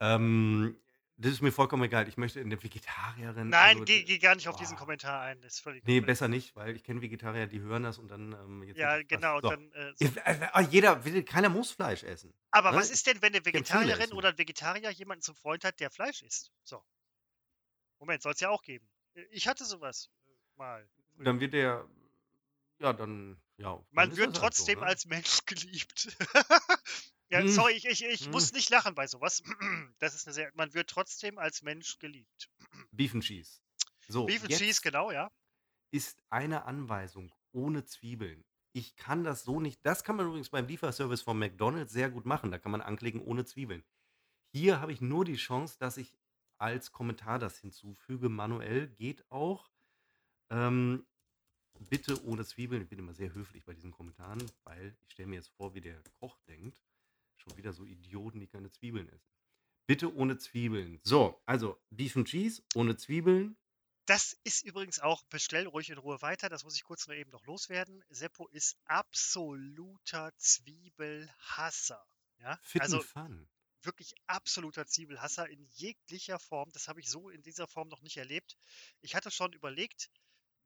Ähm, das ist mir vollkommen egal. Ich möchte eine Vegetarierin. Nein, Also, geh, geh gar nicht auf diesen boah. Kommentar ein. Das ist völlig. Nee, völlig besser nicht, weil ich kenne Vegetarier, die hören das und dann ähm, jetzt ja, genau. So. dann, äh, so. Äh, äh, Jeder will, keiner muss Fleisch essen. Aber Ne? was ist denn, wenn eine Vegetarierin oder ein Vegetarier jemanden zum Freund hat, der Fleisch isst? So. Moment, soll es ja auch geben. Ich hatte sowas mal. Dann wird der, ja, dann, ja. Dann Man ist wird das halt so, trotzdem ne? als Mensch geliebt. ja, Hm, sorry, ich, ich, ich hm. muss nicht lachen bei sowas. Das ist eine sehr. Man wird trotzdem als Mensch geliebt. Beef and Cheese. So, Beef and Cheese, genau, ja. ist eine Anweisung ohne Zwiebeln. Ich kann das so nicht. Das kann man übrigens beim Lieferservice von McDonald's sehr gut machen. Da kann man anklicken ohne Zwiebeln. Hier habe ich nur die Chance, dass ich als Kommentar das hinzufüge. Manuell geht auch. Ähm, bitte ohne Zwiebeln. Ich bin immer sehr höflich bei diesen Kommentaren, weil ich stelle mir jetzt vor, wie der Koch denkt. Schon wieder so Idioten, die keine Zwiebeln essen. Bitte ohne Zwiebeln. So, also Beef and Cheese ohne Zwiebeln. Das ist übrigens auch, bestell ruhig in Ruhe weiter, das muss ich kurz nur eben noch loswerden. Seppo ist absoluter Zwiebelhasser. Ja? Fit Also Fun. wirklich absoluter Zwiebelhasser in jeglicher Form. Das habe ich so in dieser Form noch nicht erlebt. Ich hatte schon überlegt,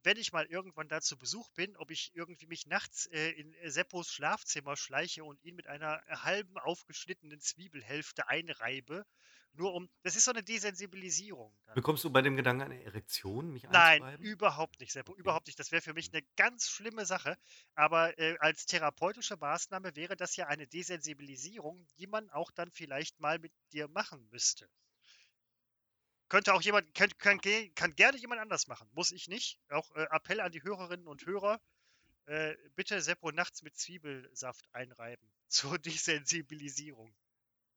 wenn ich mal irgendwann da zu Besuch bin, ob ich irgendwie mich nachts äh, in äh, Seppos Schlafzimmer schleiche und ihn mit einer äh, halben aufgeschnittenen Zwiebelhälfte einreibe. Nur um, das ist so eine Desensibilisierung. Dann. Bekommst du bei dem Gedanken eine Erektion, mich Nein, überhaupt nicht, Seppo, Okay. überhaupt nicht. Das wäre für mich eine ganz schlimme Sache. Aber äh, als therapeutische Maßnahme wäre das ja eine Desensibilisierung, die man auch dann vielleicht mal mit dir machen müsste. Könnte auch jemand, kann, kann, kann gerne jemand anders machen. Muss ich nicht. Auch äh, Appell an die Hörerinnen und Hörer. Äh, bitte Seppo nachts mit Zwiebelsaft einreiben. Zur Desensibilisierung.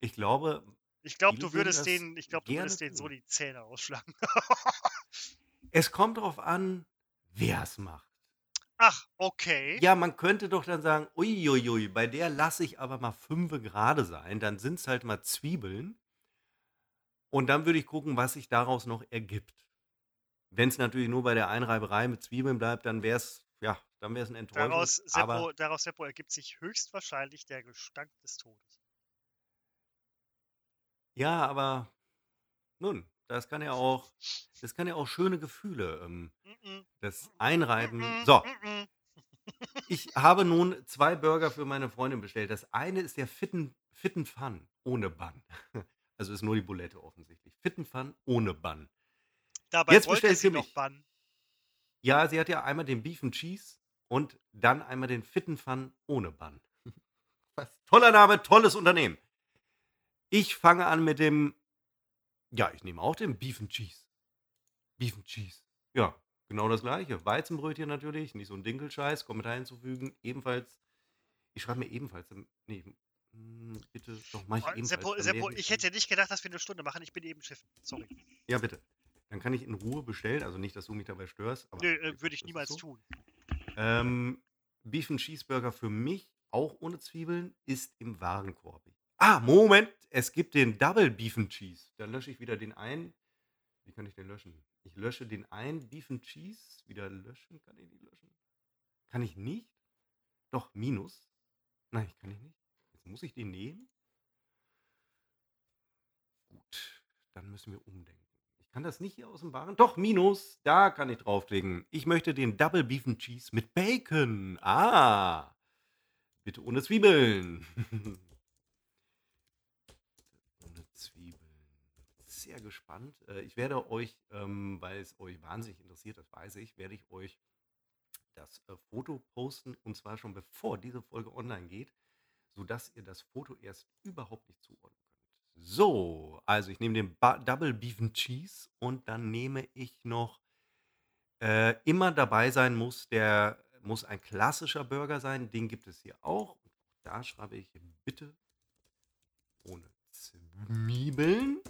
Ich glaube, Ich glaube, du würdest denen, ich glaube, du würdest denen so die Zähne ausschlagen. es kommt darauf an, wer es macht. Ach, okay. Ja, man könnte doch dann sagen, uiuiui, bei der lasse ich aber mal fünfe gerade sein, dann sind es halt mal Zwiebeln. Und dann würde ich gucken, was sich daraus noch ergibt. Wenn es natürlich nur bei der Einreiberei mit Zwiebeln bleibt, dann wäre es, ja, dann wäre es eine Enttäuschung. Daraus, Seppo, aber daraus, Seppo, ergibt sich höchstwahrscheinlich der Gestank des Todes. ja, aber nun, das kann ja auch, das kann ja auch schöne Gefühle, ähm, das Einreiben. So. Ich habe nun zwei Burger für meine Freundin bestellt. Das eine ist der Fitten, Fitten Fun ohne Bun. Also ist nur die Bulette offensichtlich. Fitten Fun ohne Bun. Dabei Jetzt wollte bestellt sie noch mich. bannen. Ja, sie hat ja einmal den Beef and Cheese und dann einmal den Fitten Fun ohne Bun. Was? Toller Name, tolles Unternehmen. Ich fange an mit dem, ja, ich nehme auch den Beef and Cheese. Beef and Cheese. Ja, genau das gleiche. Weizenbrötchen natürlich, nicht so ein Dinkelscheiß, Kommentar hinzufügen. Ebenfalls, ich schreibe mir ebenfalls, nee, bitte, doch, ich Oh. Seppo, Seppo, ich hätte nicht gedacht, dass wir eine Stunde machen. Ich bin eben schiffen. Sorry. Ja, bitte. Dann kann ich in Ruhe bestellen, also nicht, dass du mich dabei störst. Nö, äh, würde ich niemals so. tun. Ähm, Beef and Cheeseburger für mich, auch ohne Zwiebeln, ist im Warenkorb. Ah, Moment, es gibt den Double Beef and Cheese. Dann lösche ich wieder den einen. Wie kann ich den löschen? Ich lösche den einen Beef and Cheese. Wieder löschen, kann ich nicht löschen? Kann ich nicht? Doch, Minus. Nein, kann ich nicht. Jetzt muss ich den nehmen. Gut, dann müssen wir umdenken. Ich kann das nicht hier aus dem Waren. Doch, Minus. Da kann ich draufklicken. Ich möchte den Double Beef and Cheese mit Bacon. Ah. Bitte ohne Zwiebeln. ohne Zwiebeln. Sehr gespannt. Äh, Ich werde euch, ähm, weil es euch wahnsinnig interessiert, das weiß ich, werde ich euch das äh, Foto posten und zwar schon bevor diese Folge online geht, sodass ihr das Foto erst überhaupt nicht zuordnen könnt. So, also ich nehme den ba Double Beef and Cheese und dann nehme ich noch äh, immer dabei sein muss, der muss ein klassischer Burger sein, den gibt es hier auch. Da schreibe ich bitte ohne Zwiebeln.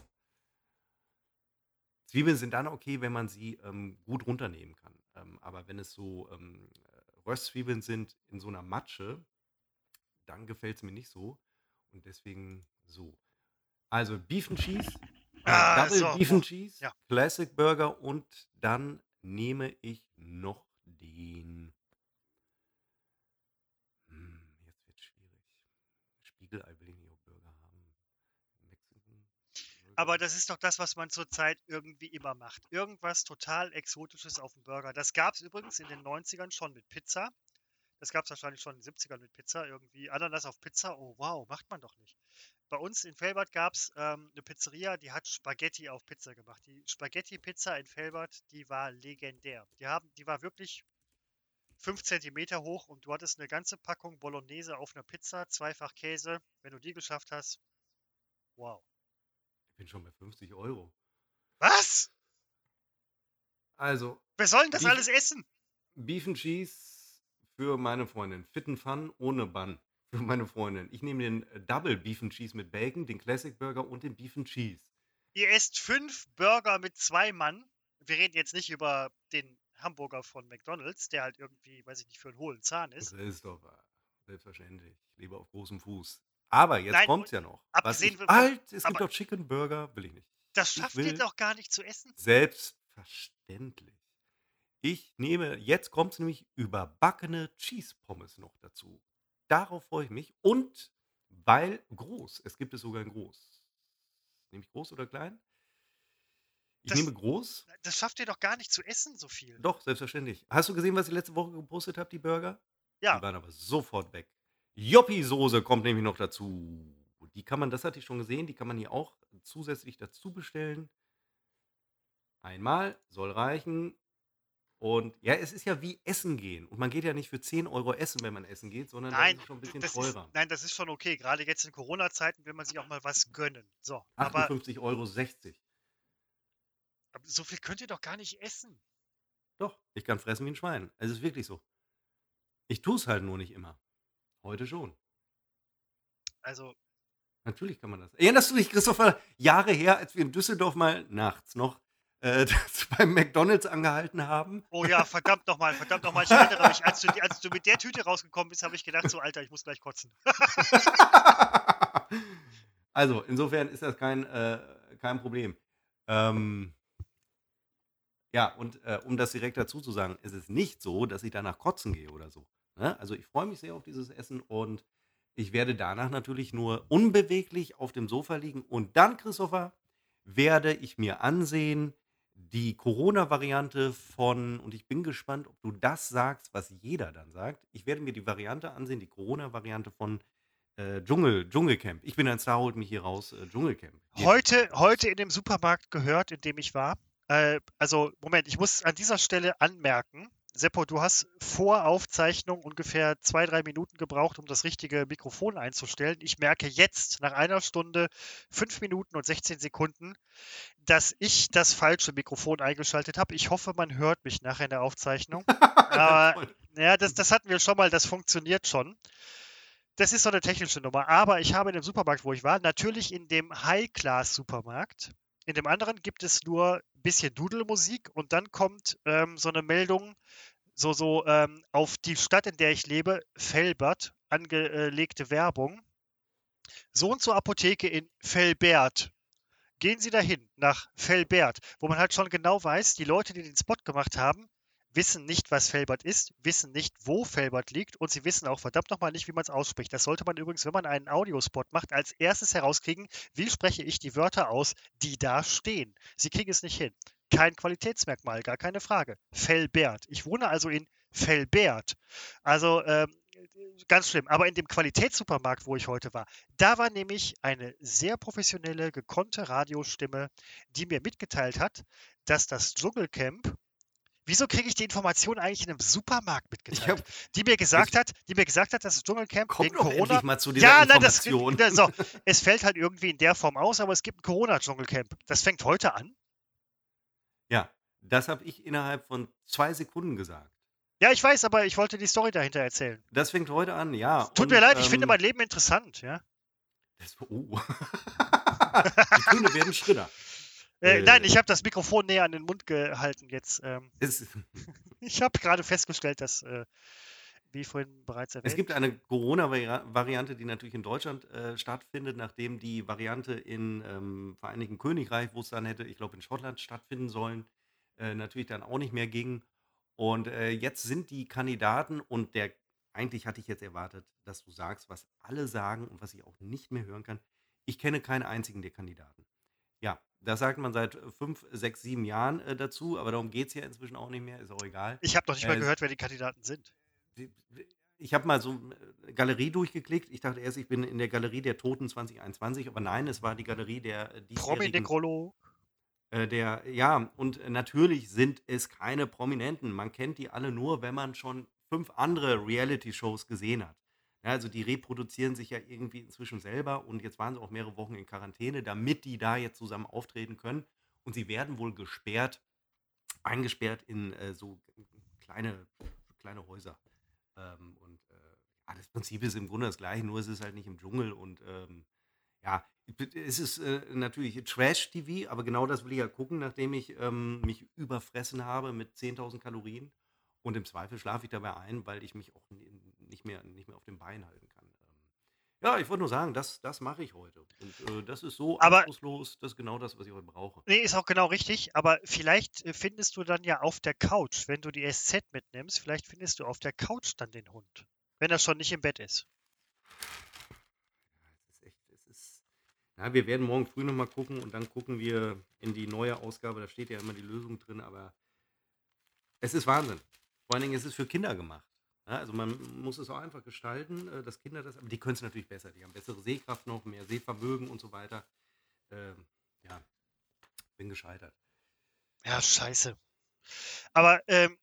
Zwiebeln sind dann okay, wenn man sie ähm, gut runternehmen kann. Ähm, aber wenn es so ähm, Röstzwiebeln sind in so einer Matsche, dann gefällt es mir nicht so. Und deswegen so. Also Beef and Cheese, äh, Ah, Double so, Beef and Cheese, ja. Classic Burger und dann nehme ich noch den. Hm, jetzt wird schwierig. Spiegelei will ich nicht auf Burger haben. Mexican. Aber das ist doch das, was man zurzeit irgendwie immer macht. Irgendwas total Exotisches auf dem Burger. Das gab es übrigens in den 90ern schon mit Pizza. Das gab es wahrscheinlich schon in den 70ern mit Pizza. Irgendwie Ananas auf Pizza. Oh wow, macht man doch nicht. Bei uns in Felbert gab es ähm, eine Pizzeria, die hat Spaghetti auf Pizza gemacht. Die Spaghetti-Pizza in Felbert, die war legendär. Die, haben, die war wirklich 5 cm hoch und du hattest eine ganze Packung Bolognese auf einer Pizza, zweifach Käse. Wenn du die geschafft hast, wow. Ich bin schon bei 50 Euro. Was? Also, Wer soll denn das Beef- alles essen? Beef and Cheese für meine Freundin. Fit and Fun ohne Bun. Für meine Freundin. Ich nehme den äh, Double Beef and Cheese mit Bacon, den Classic Burger und den Beef and Cheese. Ihr esst fünf Burger mit zwei Mann. Wir reden jetzt nicht über den Hamburger von McDonalds, der halt irgendwie, weiß ich nicht, für einen hohlen Zahn Das ist. ist doch selbstverständlich. Ich lebe auf großem Fuß. Aber jetzt Nein, kommt's ja noch. Abgesehen ich, halt, es gibt doch Chicken Burger, will ich nicht. Das schafft ihr doch gar nicht zu essen. Selbstverständlich. Ich nehme, jetzt kommt es nämlich überbackene Cheese Pommes noch dazu. Darauf freue ich mich. Und weil groß, es gibt es sogar in groß. Nehme ich groß oder klein? Ich Das- nehme groß. Das schafft ihr doch gar nicht zu essen, so viel. Doch, selbstverständlich. Hast du gesehen, was ich letzte Woche gepostet habe, die Burger? Die Ja, waren aber sofort weg. Joppi-Soße kommt nämlich noch dazu. Die kann man, das hatte ich schon gesehen, die kann man hier auch zusätzlich dazu bestellen. Einmal soll reichen. Und ja, es ist ja wie Essen gehen. Und man geht ja nicht für 10 Euro essen, wenn man essen geht, sondern nein, das ist schon ein bisschen das ist, teurer. nein, das ist schon okay. Gerade jetzt in Corona-Zeiten will man sich auch mal was gönnen. So, aber 58,60 Euro. aber so viel könnt ihr doch gar nicht essen. Doch, ich kann fressen wie ein Schwein. Es ist wirklich so. Ich tue es halt nur nicht immer. Heute schon. Also, Natürlich kann man das. Erinnerst du dich, Christopher, Jahre her, als wir in Düsseldorf mal nachts noch äh, beim McDonalds angehalten haben? oh ja, verdammt nochmal, verdammt nochmal. Ich erinnere mich, als du, als du mit der Tüte rausgekommen bist, habe ich gedacht, so, Alter, ich muss gleich kotzen. also, insofern ist das kein, äh, kein Problem. Ähm, ja, und äh, um das direkt dazu zu sagen, es ist nicht so, dass ich danach kotzen gehe oder so. Ne? Also, ich freue mich sehr auf dieses Essen und ich werde danach natürlich nur unbeweglich auf dem Sofa liegen und dann, Christopher, werde ich mir ansehen die Corona-Variante von, und ich bin gespannt, ob du das sagst, was jeder dann sagt. Ich werde mir die Variante ansehen, die Corona-Variante von äh, Dschungel, Dschungelcamp. Ich bin ein Star, holt mich hier raus, äh, Dschungelcamp. Heute, heute in dem Supermarkt gehört, in dem ich war. Äh, also, Moment, ich muss an dieser Stelle anmerken, Seppo, du hast vor Aufzeichnung ungefähr zwei, drei Minuten gebraucht, um das richtige Mikrofon einzustellen. Ich merke jetzt nach einer Stunde, fünf Minuten und 16 Sekunden, dass ich das falsche Mikrofon eingeschaltet habe. Ich hoffe, man hört mich nachher in der Aufzeichnung. Aber ja, das, das hatten wir schon mal, das funktioniert schon. Das ist so eine technische Nummer. Aber ich habe in dem Supermarkt, wo ich war, natürlich in dem High-Class-Supermarkt. In dem anderen gibt es nur ein bisschen Dudelmusik und dann kommt ähm, so eine Meldung, so, so ähm, auf die Stadt, in der ich lebe, Felbert, angelegte Werbung. So und so Apotheke in Felbert. Gehen Sie dahin, nach Felbert, wo man halt schon genau weiß, die Leute, die den Spot gemacht haben, wissen nicht, was Felbert ist, wissen nicht, wo Felbert liegt und sie wissen auch verdammt nochmal nicht, wie man es ausspricht. Das sollte man übrigens, wenn man einen Audiospot macht, als erstes herauskriegen, wie spreche ich die Wörter aus, die da stehen. Sie kriegen es nicht hin. Kein Qualitätsmerkmal, gar keine Frage. Felbert. Ich wohne also in Felbert. Also ähm, ganz schlimm. Aber in dem Qualitätssupermarkt, wo ich heute war, da war nämlich eine sehr professionelle, gekonnte Radiostimme, die mir mitgeteilt hat, dass das Dschungelcamp Wieso kriege ich die Information eigentlich in einem Supermarkt mitgeteilt? Hab, die mir gesagt hat, die mir gesagt hat, dass das Dschungelcamp Kommt wegen Corona. mal zu dieser ja, nein, das, so, es fällt halt irgendwie in der Form aus, aber es gibt ein Corona-Dschungelcamp. Das fängt heute an. Ja, das habe ich innerhalb von zwei Sekunden gesagt. Ja, ich weiß, aber ich wollte die Story dahinter erzählen. Das fängt heute an, ja. Tut und, mir leid, ich finde ähm, mein Leben interessant, ja. Das, oh. die Töne werden Schritter. Äh, äh, nein, ich habe das Mikrofon näher an den Mund gehalten jetzt. Ähm. ich habe gerade festgestellt, dass, äh, wie vorhin bereits erwähnt. Es gibt eine Corona-Variante, die natürlich in Deutschland äh, stattfindet, nachdem die Variante im ähm, Vereinigten Königreich, wo es dann hätte, ich glaube in Schottland stattfinden sollen, äh, natürlich dann auch nicht mehr ging. Und äh, jetzt sind die Kandidaten und der, eigentlich hatte ich jetzt erwartet, dass du sagst, was alle sagen und was ich auch nicht mehr hören kann. Ich kenne keinen einzigen der Kandidaten. Das sagt man seit fünf, sechs, sieben Jahren äh, dazu, aber darum geht es ja inzwischen auch nicht mehr, ist auch egal. Ich habe noch nicht mal äh, gehört, wer die Kandidaten sind. Ich habe mal so eine äh, Galerie durchgeklickt. Ich dachte erst, ich bin in der Galerie der Toten 2021, aber nein, es war die Galerie der äh, Promi-Nekrolog. Äh, der, ja, und natürlich sind es keine Prominenten. Man kennt die alle nur, wenn man schon fünf andere Reality-Shows gesehen hat. Ja, also die reproduzieren sich ja irgendwie inzwischen selber und jetzt waren sie auch mehrere Wochen in Quarantäne, damit die da jetzt zusammen auftreten können. Und sie werden wohl gesperrt, eingesperrt in äh, so kleine, kleine Häuser. Ähm, und äh, ja, das Prinzip ist im Grunde das gleiche, nur es ist halt nicht im Dschungel und ähm, ja, es ist äh, natürlich Trash-TV, aber genau das will ich ja gucken, nachdem ich ähm, mich überfressen habe mit 10.000 Kalorien. Und im Zweifel schlafe ich dabei ein, weil ich mich auch nicht mehr, nicht mehr auf dem Bein halten kann. Ähm, ja, ich wollte nur sagen, das, das mache ich heute. Und äh, das ist so aber, anspruchslos, das ist genau das, was ich heute brauche. Nee, ist auch genau richtig, aber vielleicht äh, findest du dann ja auf der Couch, wenn du die SZ mitnimmst, vielleicht findest du auf der Couch dann den Hund, wenn er schon nicht im Bett ist. Ja, wir werden morgen früh nochmal gucken und dann gucken wir in die neue Ausgabe. Da steht ja immer die Lösung drin, aber es ist Wahnsinn. Vor allen Dingen ist es für Kinder gemacht. Also man muss es auch einfach gestalten, äh, dass Kinder das, aber die können es natürlich besser. Die haben bessere Sehkraft noch, mehr Sehvermögen und so weiter. Ähm, ja, bin gescheitert. Ja, scheiße. Aber ähm,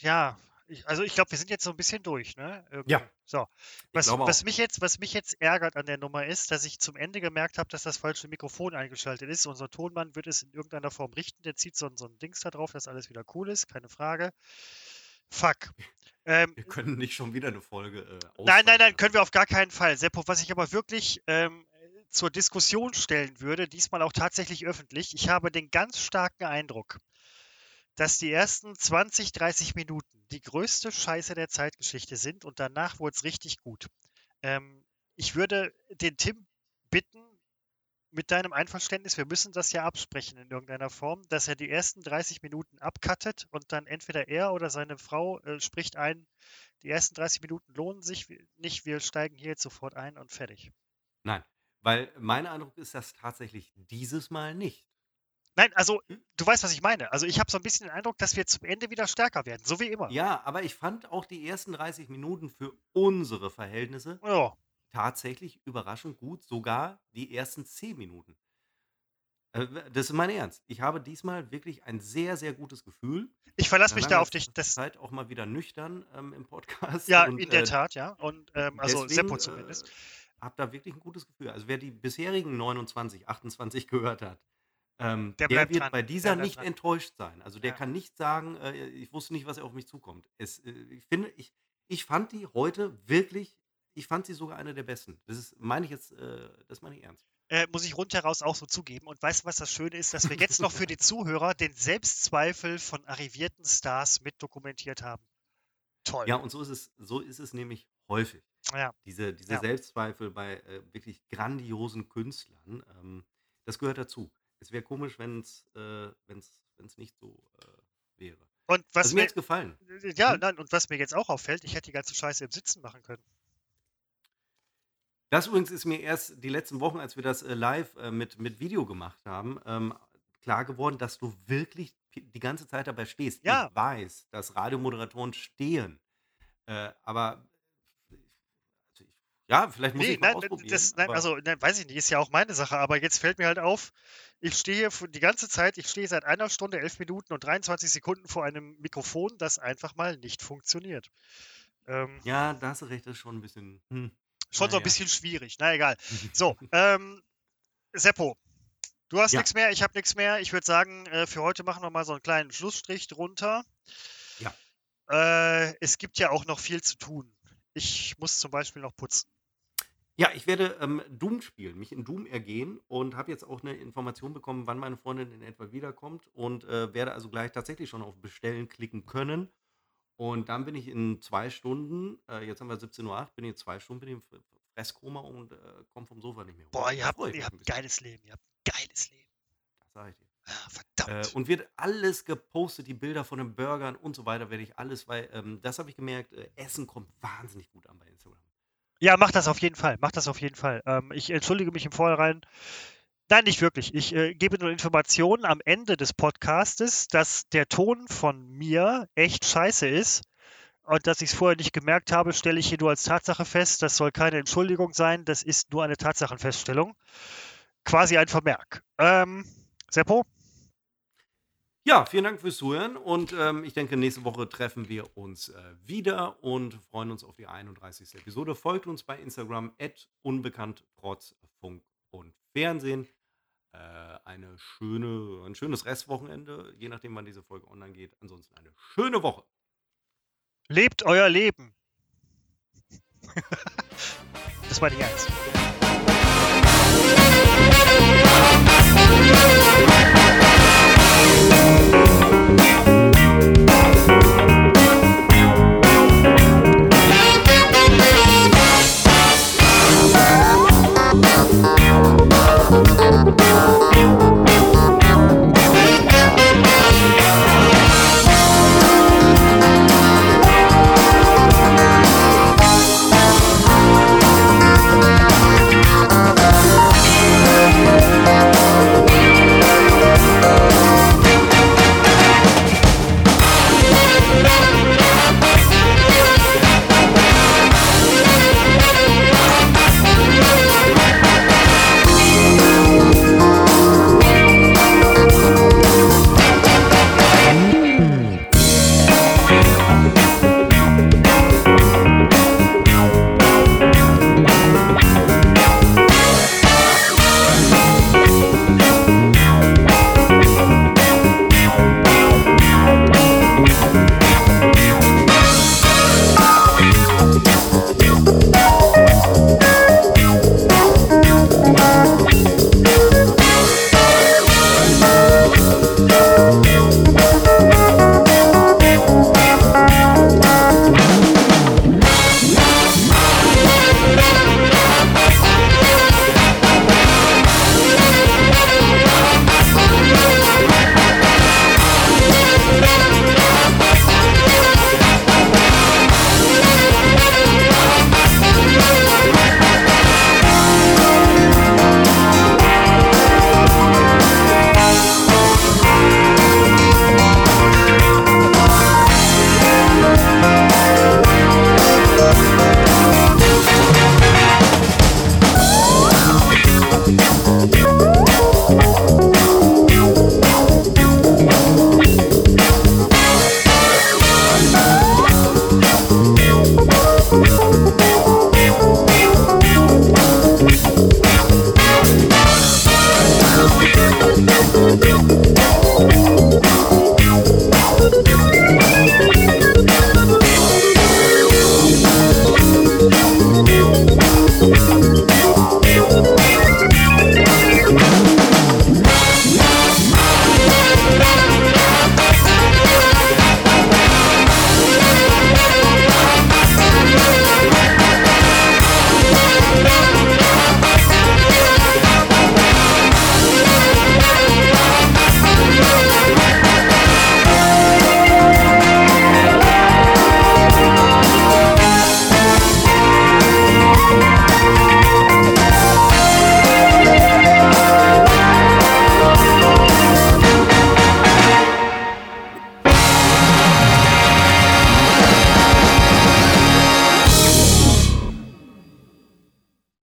ja, ich, also ich glaube, wir sind jetzt so ein bisschen durch, ne? Irgendwie. Ja. So. Was, was, mich jetzt, was mich jetzt ärgert an der Nummer ist, dass ich zum Ende gemerkt habe, dass das falsche Mikrofon eingeschaltet ist. Unser Tonmann wird es in irgendeiner Form richten. Der zieht so, so ein Dings da drauf, dass alles wieder cool ist, keine Frage. Fuck. Ähm, wir können nicht schon wieder eine Folge. Äh, nein, nein, nein, können wir auf gar keinen Fall. Seppo, was ich aber wirklich ähm, zur Diskussion stellen würde, diesmal auch tatsächlich öffentlich, ich habe den ganz starken Eindruck, dass die ersten 20, 30 Minuten die größte Scheiße der Zeitgeschichte sind und danach wurde es richtig gut. Ähm, ich würde den Tim bitten, mit deinem Einverständnis, wir müssen das ja absprechen in irgendeiner Form, dass er die ersten 30 Minuten abcuttet und dann entweder er oder seine Frau äh, spricht ein, die ersten 30 Minuten lohnen sich nicht, wir steigen hier jetzt sofort ein und fertig. Nein, weil mein Eindruck ist das tatsächlich dieses Mal nicht. Nein, also du weißt, was ich meine. Also ich habe so ein bisschen den Eindruck, dass wir zum Ende wieder stärker werden, so wie immer. Ja, aber ich fand auch die ersten 30 Minuten für unsere Verhältnisse Ja. Tatsächlich überraschend gut, sogar die ersten 10 Minuten. Äh, Das ist mein Ernst. Ich habe diesmal wirklich ein sehr, sehr gutes Gefühl. Ich verlasse mich da auf dich. Das, Zeit auch mal wieder nüchtern ähm, im Podcast. ja, und, in der äh, Tat, ja. Und ähm, also deswegen, Seppo zumindest. Äh, hab da wirklich ein gutes Gefühl. Also wer die bisherigen 29, 28 gehört hat, ähm, Der der, wird dran. bei dieser nicht dran. enttäuscht sein. Also der Ja. kann nicht sagen, äh, ich wusste nicht, was auf mich zukommt. Es, äh, ich finde, ich, ich fand die heute wirklich, ich fand sie sogar eine der besten. Das ist, meine ich jetzt, äh, das meine ich ernst. Äh, muss ich rundheraus auch so zugeben. Und weißt du, was das Schöne ist, dass wir jetzt noch für die Zuhörer den Selbstzweifel von arrivierten Stars mit dokumentiert haben. Toll. Ja, und so ist es, so ist es nämlich häufig. Ja. Diese, diese Ja. Selbstzweifel bei äh, wirklich grandiosen Künstlern, ähm, das gehört dazu. Es wäre komisch, wenn es äh, wenn's, wenn's nicht so äh, wäre. Und was Also mir mir, jetzt gefallen. ja, Hm? nein, und was mir jetzt auch auffällt, ich hätte die ganze Scheiße im Sitzen machen können. Das übrigens ist mir erst die letzten Wochen, als wir das äh, live äh, mit, mit Video gemacht haben, ähm, klar geworden, dass du wirklich die ganze Zeit dabei stehst. Ja. Ich weiß, dass Radiomoderatoren stehen. Äh, aber also ich, ja, vielleicht muss Nee, ich mal nein, ausprobieren. das, nein, also, nein, weiß ich nicht, ist ja auch meine Sache, aber jetzt fällt mir halt auf, ich stehe die ganze Zeit, ich stehe seit einer Stunde, elf Minuten und 23 Sekunden vor einem Mikrofon, das einfach mal nicht funktioniert. Ähm, ja, da hast du recht, das ist schon ein bisschen. Hm. Schon so ein bisschen schwierig, na egal. So, ähm, Seppo, du hast Ja. nichts mehr, ich habe nichts mehr. Ich würde sagen, äh, für heute machen wir mal so einen kleinen Schlussstrich drunter. Ja. Äh, es gibt ja auch noch viel zu tun. Ich muss zum Beispiel noch putzen. Ja, ich werde ähm, Doom spielen, mich in Doom ergehen und habe jetzt auch eine Information bekommen, wann meine Freundin in etwa wiederkommt und äh, werde also gleich tatsächlich schon auf Bestellen klicken können. Und dann bin ich in zwei Stunden, äh, jetzt haben wir 17.08 Uhr, bin ich in zwei Stunden bin ich im Fresskoma und äh, komme vom Sofa nicht mehr hoch. Boah, ihr habt, ihr habt ein geiles Leben. Ihr habt ein geiles Leben. Das sag ich dir. Ah, Äh, verdammt. und wird alles gepostet, die Bilder von den Burgern und so weiter, werde ich alles, weil ähm, das habe ich gemerkt, äh, Essen kommt wahnsinnig gut an bei Instagram. Ja, mach das auf jeden Fall. Mach das auf jeden Fall. Ähm, ich entschuldige mich im Vorhinein. Nein, nicht wirklich. Ich äh, gebe nur Informationen am Ende des Podcastes, dass der Ton von mir echt scheiße ist. Und dass ich es vorher nicht gemerkt habe, stelle ich hier nur als Tatsache fest. Das soll keine Entschuldigung sein, das ist nur eine Tatsachenfeststellung. Quasi ein Vermerk. Ähm, Seppo? Ja, vielen Dank fürs Zuhören und ähm, ich denke, nächste Woche treffen wir uns äh, wieder und freuen uns auf die 31. Episode. Folgt uns bei Instagram unbekannt trotz Funk und Fernsehen. Äh, eine schöne, ein schönes Restwochenende, je nachdem, wann diese Folge online geht. Ansonsten eine schöne Woche. Lebt euer Leben. das war die Ernst.